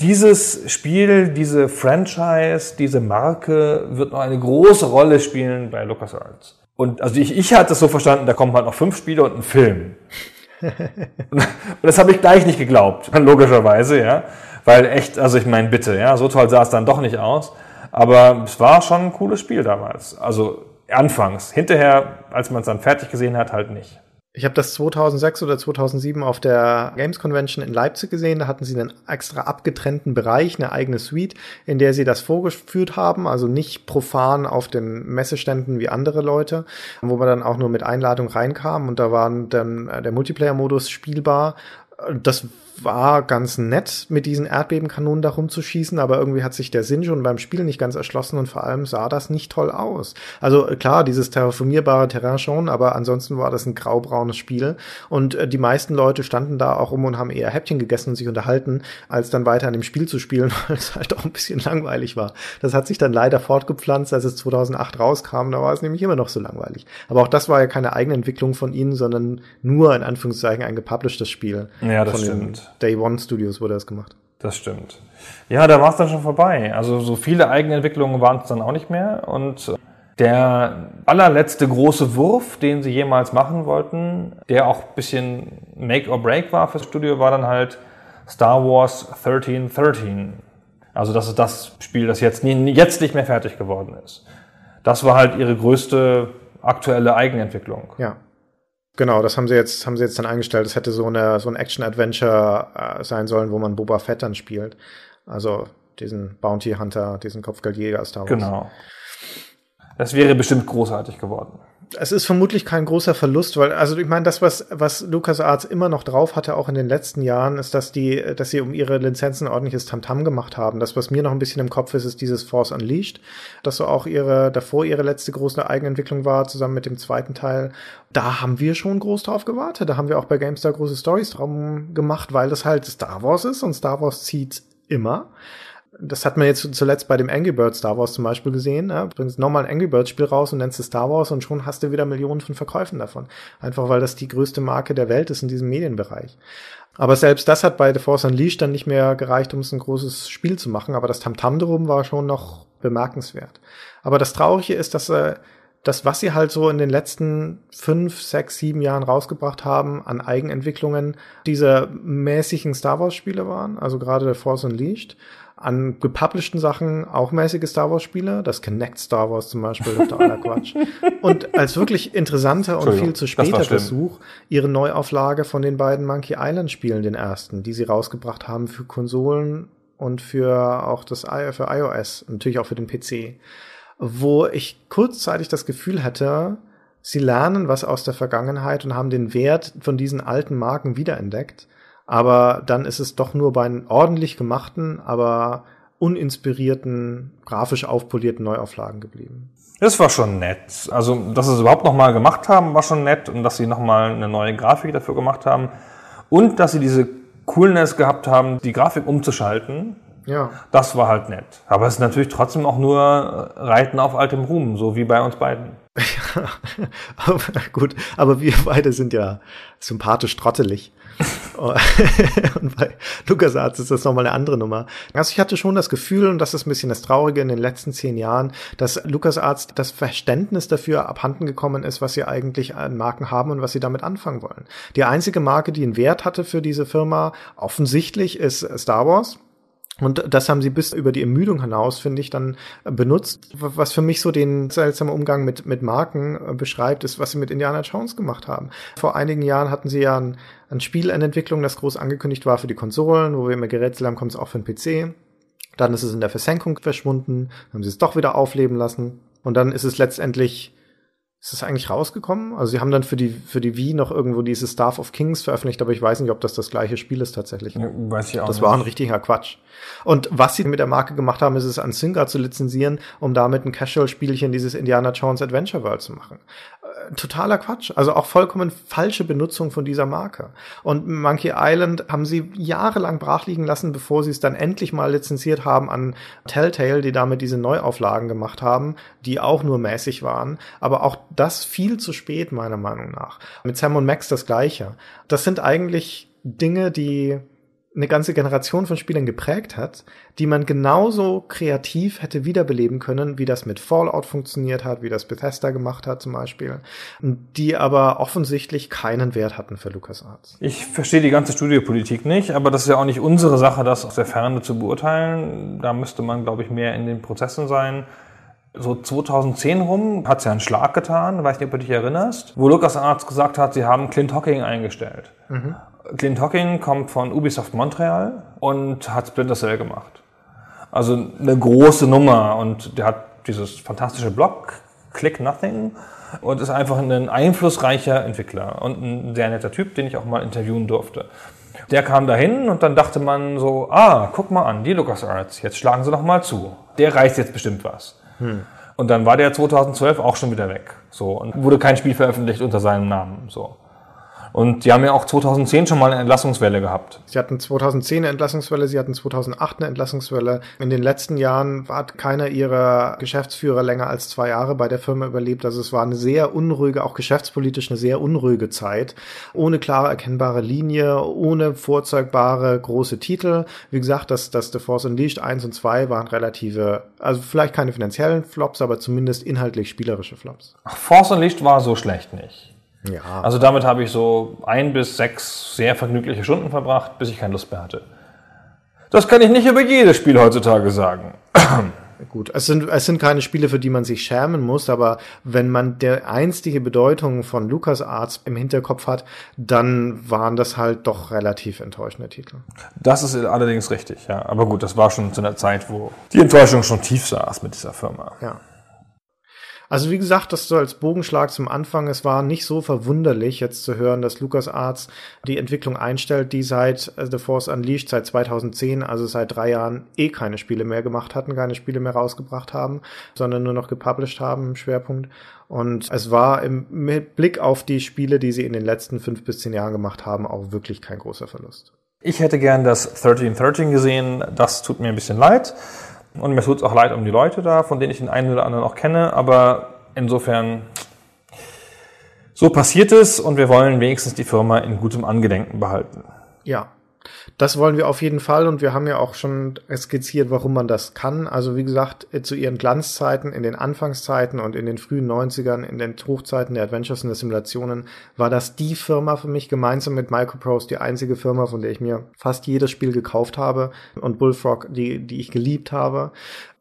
dieses Spiel, diese Franchise, diese Marke wird noch eine große Rolle spielen bei LucasArts. Und also ich, ich hatte es so verstanden, da kommen halt noch fünf Spiele und ein Film. und das habe ich gleich nicht geglaubt, logischerweise, ja. Weil echt, also ich meine, bitte, ja, so toll sah es dann doch nicht aus. Aber es war schon ein cooles Spiel damals. Also anfangs. Hinterher, als man es dann fertig gesehen hat, halt nicht. Ich habe das 2006 oder 2007 auf der Games Convention in Leipzig gesehen. Da hatten sie einen extra abgetrennten Bereich, eine eigene Suite, in der sie das vorgeführt haben. Also nicht profan auf den Messeständen wie andere Leute, wo man dann auch nur mit Einladung reinkam. Und da waren dann der Multiplayer-Modus spielbar. Das war ganz nett, mit diesen Erdbebenkanonen da rumzuschießen, aber irgendwie hat sich der Sinn schon beim Spiel nicht ganz erschlossen und vor allem sah das nicht toll aus. Also klar, dieses terraformierbare Terrain schon, aber ansonsten war das ein graubraunes Spiel und äh, die meisten Leute standen da auch rum und haben eher Häppchen gegessen und sich unterhalten, als dann weiter an dem Spiel zu spielen, weil es halt auch ein bisschen langweilig war. Das hat sich dann leider fortgepflanzt, als es 2008 rauskam, da war es nämlich immer noch so langweilig. Aber auch das war ja keine eigene Entwicklung von ihnen, sondern nur in Anführungszeichen ein gepublishtes Spiel. Ja, das stimmt. Day One Studios wurde das gemacht. Das stimmt. Ja, da war es dann schon vorbei. Also so viele Eigenentwicklungen waren es dann auch nicht mehr. Und der allerletzte große Wurf, den sie jemals machen wollten, der auch ein bisschen Make or Break war fürs Studio, war dann halt Star Wars 1313. Also das ist das Spiel, das jetzt, jetzt nicht mehr fertig geworden ist. Das war halt ihre größte aktuelle Eigenentwicklung. Ja. Genau, das haben sie jetzt, haben sie jetzt dann eingestellt. Es hätte so eine, so ein Action-Adventure äh, sein sollen, wo man Boba Fett dann spielt. Also diesen Bounty Hunter, diesen Kopfgeldjäger Star Wars. Genau. Das wäre bestimmt großartig geworden es ist vermutlich kein großer Verlust, weil, also ich meine, das, was, was LucasArts immer noch drauf hatte, auch in den letzten Jahren, ist, dass die, dass sie um ihre Lizenzen ordentliches Tamtam gemacht haben. Das, was mir noch ein bisschen im Kopf ist, ist dieses Force Unleashed, das so auch ihre, davor ihre letzte große Eigenentwicklung war, zusammen mit dem zweiten Teil. Da haben wir schon groß drauf gewartet. Da haben wir auch bei GameStar große Stories drum gemacht, weil das halt Star Wars ist und Star Wars zieht immer das hat man jetzt zuletzt bei dem Angry Birds Star Wars zum Beispiel gesehen. Ja? Bringst nochmal ein Angry Birds Spiel raus und nennst es Star Wars und schon hast du wieder Millionen von Verkäufen davon. Einfach weil das die größte Marke der Welt ist in diesem Medienbereich. Aber selbst das hat bei The Force Unleashed dann nicht mehr gereicht, um es ein großes Spiel zu machen. Aber das Tamtam drum war schon noch bemerkenswert. Aber das Traurige ist, dass äh, das, was sie halt so in den letzten fünf, sechs, sieben Jahren rausgebracht haben an Eigenentwicklungen, diese mäßigen Star Wars Spiele waren, also gerade The Force Unleashed an gepublisheden Sachen auch mäßige Star Wars Spiele, das Connect Star Wars zum Beispiel, totaler Quatsch. Und als wirklich interessanter und viel zu später Versuch, ihre Neuauflage von den beiden Monkey Island Spielen, den ersten, die sie rausgebracht haben für Konsolen und für auch das für iOS, natürlich auch für den PC, wo ich kurzzeitig das Gefühl hatte, sie lernen was aus der Vergangenheit und haben den Wert von diesen alten Marken wiederentdeckt aber dann ist es doch nur bei ordentlich gemachten, aber uninspirierten, grafisch aufpolierten Neuauflagen geblieben. Das war schon nett. Also, dass sie es überhaupt nochmal gemacht haben, war schon nett und dass sie nochmal eine neue Grafik dafür gemacht haben und dass sie diese Coolness gehabt haben, die Grafik umzuschalten. Ja. Das war halt nett. Aber es ist natürlich trotzdem auch nur Reiten auf altem Ruhm, so wie bei uns beiden. aber, gut, aber wir beide sind ja sympathisch trottelig. und bei LucasArts ist das nochmal eine andere Nummer. Also ich hatte schon das Gefühl, und das ist ein bisschen das Traurige in den letzten zehn Jahren, dass LucasArts das Verständnis dafür abhanden gekommen ist, was sie eigentlich an Marken haben und was sie damit anfangen wollen. Die einzige Marke, die einen Wert hatte für diese Firma, offensichtlich ist Star Wars. Und das haben sie bis über die Ermüdung hinaus, finde ich, dann benutzt. Was für mich so den seltsamen Umgang mit, mit Marken äh, beschreibt, ist, was sie mit Indiana Jones gemacht haben. Vor einigen Jahren hatten sie ja ein, ein Spiel in Entwicklung, das groß angekündigt war für die Konsolen, wo wir immer gerätselt haben, kommt es auch für den PC. Dann ist es in der Versenkung verschwunden, haben sie es doch wieder aufleben lassen. Und dann ist es letztendlich ist das eigentlich rausgekommen? Also sie haben dann für die für die Wii noch irgendwo dieses Staff of Kings veröffentlicht, aber ich weiß nicht, ob das das gleiche Spiel ist tatsächlich. Ja, weiß ich auch das nicht. war ein richtiger Quatsch. Und was sie mit der Marke gemacht haben, ist es an Synga zu lizenzieren, um damit ein Casual-Spielchen dieses Indiana Jones Adventure World zu machen. Totaler Quatsch. Also auch vollkommen falsche Benutzung von dieser Marke. Und Monkey Island haben sie jahrelang brachliegen lassen, bevor sie es dann endlich mal lizenziert haben an Telltale, die damit diese Neuauflagen gemacht haben, die auch nur mäßig waren. Aber auch das viel zu spät, meiner Meinung nach. Mit Sam und Max das Gleiche. Das sind eigentlich Dinge, die eine ganze Generation von Spielern geprägt hat, die man genauso kreativ hätte wiederbeleben können, wie das mit Fallout funktioniert hat, wie das Bethesda gemacht hat zum Beispiel, die aber offensichtlich keinen Wert hatten für LucasArts. Ich verstehe die ganze Studiopolitik nicht, aber das ist ja auch nicht unsere Sache, das aus der Ferne zu beurteilen. Da müsste man, glaube ich, mehr in den Prozessen sein so 2010 rum hat es ja einen Schlag getan, weiß nicht, ob du dich erinnerst, wo LucasArts gesagt hat, sie haben Clint Hocking eingestellt. Mhm. Clint Hocking kommt von Ubisoft Montreal und hat Splinter Cell gemacht. Also eine große Nummer und der hat dieses fantastische Blog, Click Nothing, und ist einfach ein einflussreicher Entwickler und ein sehr netter Typ, den ich auch mal interviewen durfte. Der kam dahin und dann dachte man so, ah, guck mal an, die LucasArts, jetzt schlagen sie noch mal zu. Der reißt jetzt bestimmt was. Hm. Und dann war der 2012 auch schon wieder weg. So. Und wurde kein Spiel veröffentlicht unter seinem Namen. So. Und die haben ja auch 2010 schon mal eine Entlassungswelle gehabt. Sie hatten 2010 eine Entlassungswelle, sie hatten 2008 eine Entlassungswelle. In den letzten Jahren hat keiner ihrer Geschäftsführer länger als zwei Jahre bei der Firma überlebt. Also es war eine sehr unruhige, auch geschäftspolitisch eine sehr unruhige Zeit. Ohne klare erkennbare Linie, ohne vorzeugbare große Titel. Wie gesagt, das, das The Force Unleashed 1 und 2 waren relative, also vielleicht keine finanziellen Flops, aber zumindest inhaltlich spielerische Flops. Force Unleashed war so schlecht nicht. Ja. Also damit habe ich so ein bis sechs sehr vergnügliche Stunden verbracht, bis ich keine Lust mehr hatte. Das kann ich nicht über jedes Spiel heutzutage sagen. Gut, es sind, es sind keine Spiele, für die man sich schämen muss, aber wenn man der einstige Bedeutung von LucasArts im Hinterkopf hat, dann waren das halt doch relativ enttäuschende Titel. Das ist allerdings richtig, ja. Aber gut, das war schon zu einer Zeit, wo die Enttäuschung schon tief saß mit dieser Firma. Ja. Also wie gesagt, das so als Bogenschlag zum Anfang, es war nicht so verwunderlich jetzt zu hören, dass LucasArts die Entwicklung einstellt, die seit äh, The Force Unleashed, seit 2010, also seit drei Jahren, eh keine Spiele mehr gemacht hatten, keine Spiele mehr rausgebracht haben, sondern nur noch gepublished haben im Schwerpunkt. Und es war im mit Blick auf die Spiele, die sie in den letzten fünf bis zehn Jahren gemacht haben, auch wirklich kein großer Verlust. Ich hätte gern das 1313 gesehen, das tut mir ein bisschen leid. Und mir tut es auch leid um die Leute da, von denen ich den einen oder anderen auch kenne. Aber insofern, so passiert es und wir wollen wenigstens die Firma in gutem Angedenken behalten. Ja, das wollen wir auf jeden Fall und wir haben ja auch schon skizziert, warum man das kann. Also wie gesagt, zu ihren Glanzzeiten, in den Anfangszeiten und in den frühen 90ern, in den Hochzeiten der Adventures und der Simulationen, war das die Firma für mich gemeinsam mit Microprose, die einzige Firma, von der ich mir fast jedes Spiel gekauft habe und Bullfrog, die, die ich geliebt habe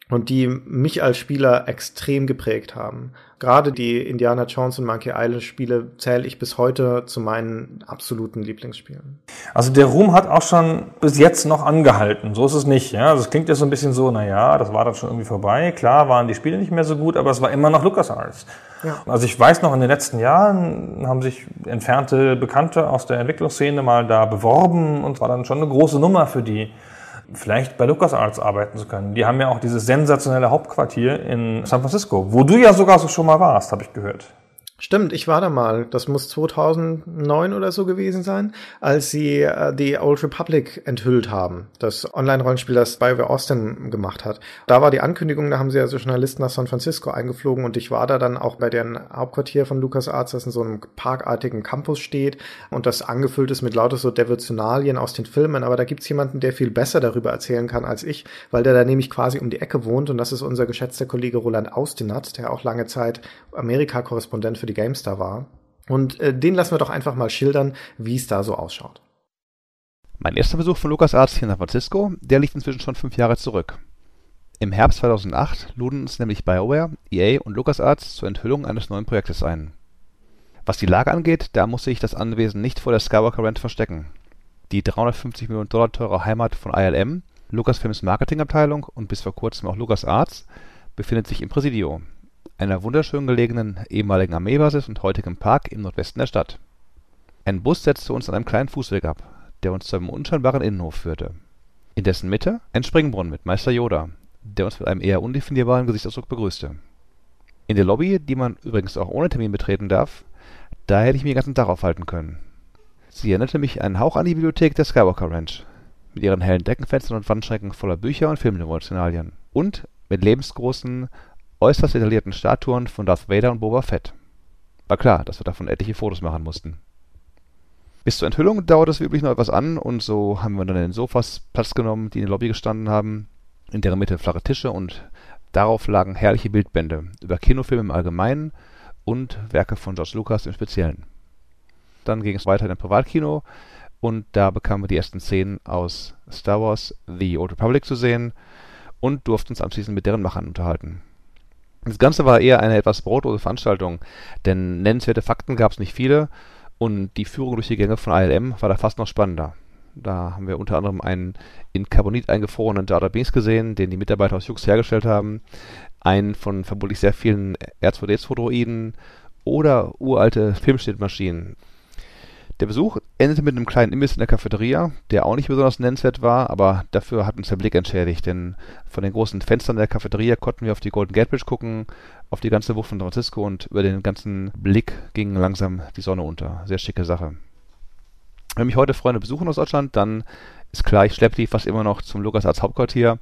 und die mich als Spieler extrem geprägt haben. Gerade die Indiana Jones und Monkey Island Spiele zähle ich bis heute zu meinen absoluten Lieblingsspielen. Also der Ruhm hat auch schon bis jetzt noch angehalten. So ist es nicht. Ja, also es klingt jetzt so ein bisschen so, na ja, das war dann schon irgendwie vorbei. Klar waren die Spiele nicht mehr so gut, aber es war immer noch LucasArts. Ja. Also ich weiß noch, in den letzten Jahren haben sich entfernte Bekannte aus der Entwicklungsszene mal da beworben und war dann schon eine große Nummer für die vielleicht bei LucasArts arbeiten zu können. Die haben ja auch dieses sensationelle Hauptquartier in San Francisco, wo du ja sogar so schon mal warst, habe ich gehört. Stimmt, ich war da mal. Das muss 2009 oder so gewesen sein, als sie äh, die Old Republic enthüllt haben. Das Online-Rollenspiel, das BioWare Austin gemacht hat. Da war die Ankündigung, da haben sie also Journalisten nach San Francisco eingeflogen und ich war da dann auch bei deren Hauptquartier von LucasArts, das in so einem parkartigen Campus steht und das angefüllt ist mit lauter so Devotionalien aus den Filmen. Aber da gibt's jemanden, der viel besser darüber erzählen kann als ich, weil der da nämlich quasi um die Ecke wohnt und das ist unser geschätzter Kollege Roland Austinat, der auch lange Zeit Amerika-Korrespondent für die GameStar war. Und äh, den lassen wir doch einfach mal schildern, wie es da so ausschaut. Mein erster Besuch von LucasArts hier in San Francisco, der liegt inzwischen schon fünf Jahre zurück. Im Herbst 2008 luden uns nämlich BioWare, EA und LucasArts zur Enthüllung eines neuen Projektes ein. Was die Lage angeht, da musste ich das Anwesen nicht vor der Skywalker Ranch verstecken. Die 350 Millionen Dollar teure Heimat von ILM, Lucasfilms Marketingabteilung und bis vor kurzem auch LucasArts befindet sich im Presidio, einer wunderschön gelegenen ehemaligen Armeebasis und heutigem Park im Nordwesten der Stadt. Ein Bus setzte uns an einem kleinen Fußweg ab, der uns zu einem unscheinbaren Innenhof führte. In dessen Mitte ein Springbrunnen mit Meister Yoda, der uns mit einem eher undefinierbaren Gesichtsausdruck begrüßte. In der Lobby, die man übrigens auch ohne Termin betreten darf, da hätte ich mir den ganzen Tag aufhalten können. Sie erinnerte mich einen Hauch an die Bibliothek der Skywalker Ranch, mit ihren hellen Deckenfenstern und Wandschränken voller Bücher und Filmdevotionalien und mit lebensgroßen, äußerst detaillierten Statuen von Darth Vader und Boba Fett. War klar, dass wir davon etliche Fotos machen mussten. Bis zur Enthüllung dauert es wie üblich noch etwas an und so haben wir dann in den Sofas Platz genommen, die in der Lobby gestanden haben, in deren Mitte flache Tische und darauf lagen herrliche Bildbände über Kinofilme im Allgemeinen und Werke von George Lucas im Speziellen. Dann ging es weiter in ein Privatkino und da bekamen wir die ersten Szenen aus Star Wars The Old Republic zu sehen und durften uns anschließend mit deren Machern unterhalten. Das Ganze war eher eine etwas brotlose Veranstaltung, denn nennenswerte Fakten gab es nicht viele und die Führung durch die Gänge von ILM war da fast noch spannender. Da haben wir unter anderem einen in Carbonit eingefrorenen Jar Binks gesehen, den die Mitarbeiter aus Jux hergestellt haben, einen von vermutlich sehr vielen R2D2-Droiden oder uralte Filmschnittmaschinen. Der Besuch endete mit einem kleinen Imbiss in der Cafeteria, der auch nicht besonders nennenswert war, aber dafür hat uns der Blick entschädigt, denn von den großen Fenstern der Cafeteria konnten wir auf die Golden Gate Bridge gucken, auf die ganze Bucht von San Francisco und über den ganzen Blick ging langsam die Sonne unter. Sehr schicke Sache. Wenn mich heute Freunde besuchen aus Deutschland, dann ist klar, ich schleppe die fast immer noch zum LucasArts Hauptquartier.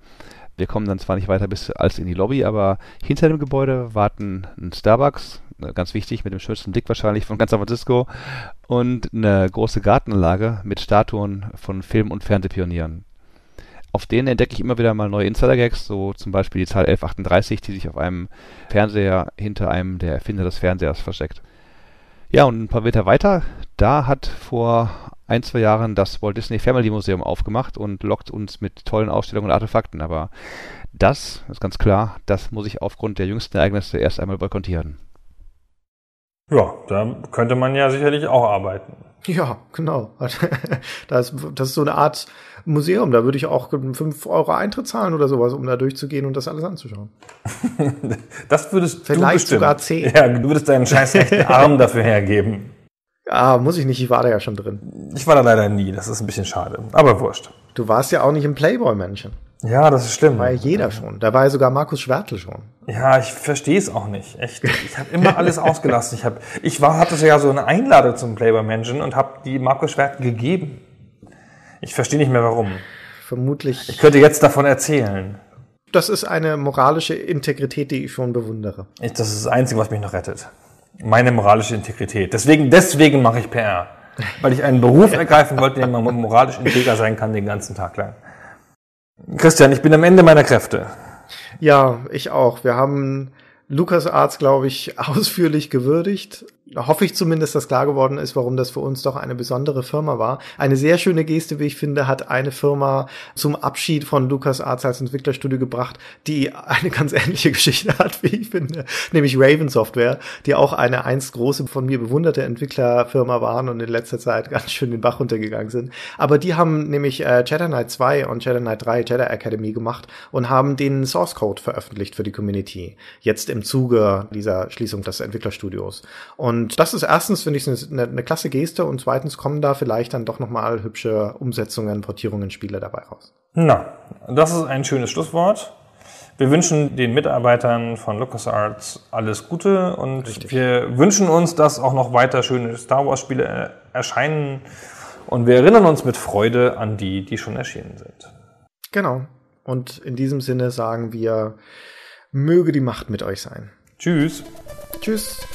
Wir kommen dann zwar nicht weiter bis als in die Lobby, aber hinter dem Gebäude warten ein Starbucks, Ne, ganz wichtig, mit dem schönsten Blick wahrscheinlich von ganz San Francisco und eine große Gartenanlage mit Statuen von Film- und Fernsehpionieren. Auf denen entdecke ich immer wieder mal neue Insider-Gags, so zum Beispiel die Zahl 1138, die sich auf einem Fernseher hinter einem der Erfinder des Fernsehers versteckt. Ja, und ein paar Meter weiter, da hat vor ein, zwei Jahren das Walt Disney Family Museum aufgemacht und lockt uns mit tollen Ausstellungen und Artefakten. Aber das, ist ganz klar, das muss ich aufgrund der jüngsten Ereignisse erst einmal boykottieren. Ja, da könnte man ja sicherlich auch arbeiten. Ja, genau. Das, das ist so eine Art Museum. Da würde ich auch 5 Euro Eintritt zahlen oder sowas, um da durchzugehen und das alles anzuschauen. das würdest Vielleicht du bestimmt. sogar 10. Ja, du würdest deinen scheiß rechten Arm dafür hergeben. Ah, muss ich nicht, ich war da ja schon drin. Ich war da leider nie, das ist ein bisschen schade. Aber wurscht. Du warst ja auch nicht im Playboy-Männchen. Ja, das ist schlimm. Da war ja jeder schon. Da war ja sogar Markus Schwertl schon. Ja, ich verstehe es auch nicht. Echt. Ich habe immer alles ausgelassen. Ich, hab, ich war, hatte ja so eine Einladung zum Playboy Mansion und habe die Markus Schwertl gegeben. Ich verstehe nicht mehr warum. Vermutlich. Ich könnte jetzt davon erzählen. Das ist eine moralische Integrität, die ich schon bewundere. Ich, das ist das Einzige, was mich noch rettet. Meine moralische Integrität. Deswegen, deswegen mache ich PR. Weil ich einen Beruf ergreifen wollte, in dem man moralisch integer sein kann den ganzen Tag lang. Christian, ich bin am Ende meiner Kräfte. Ja, ich auch. Wir haben Lukas Arzt, glaube ich, ausführlich gewürdigt hoffe ich zumindest, dass klar geworden ist, warum das für uns doch eine besondere Firma war. Eine sehr schöne Geste, wie ich finde, hat eine Firma zum Abschied von Lucas Arts als Entwicklerstudio gebracht, die eine ganz ähnliche Geschichte hat, wie ich finde, nämlich Raven Software, die auch eine einst große von mir bewunderte Entwicklerfirma waren und in letzter Zeit ganz schön den Bach runtergegangen sind. Aber die haben nämlich äh, Jedi Knight 2 und Jedi Knight 3 Jedi Academy gemacht und haben den Source Code veröffentlicht für die Community. Jetzt im Zuge dieser Schließung des Entwicklerstudios. Und und das ist erstens, finde ich, eine, eine klasse Geste und zweitens kommen da vielleicht dann doch nochmal hübsche Umsetzungen, Portierungen, Spiele dabei raus. Na, das ist ein schönes Schlusswort. Wir wünschen den Mitarbeitern von LucasArts alles Gute und Richtig. wir wünschen uns, dass auch noch weiter schöne Star Wars Spiele äh, erscheinen. Und wir erinnern uns mit Freude an die, die schon erschienen sind. Genau. Und in diesem Sinne sagen wir, möge die Macht mit euch sein. Tschüss. Tschüss.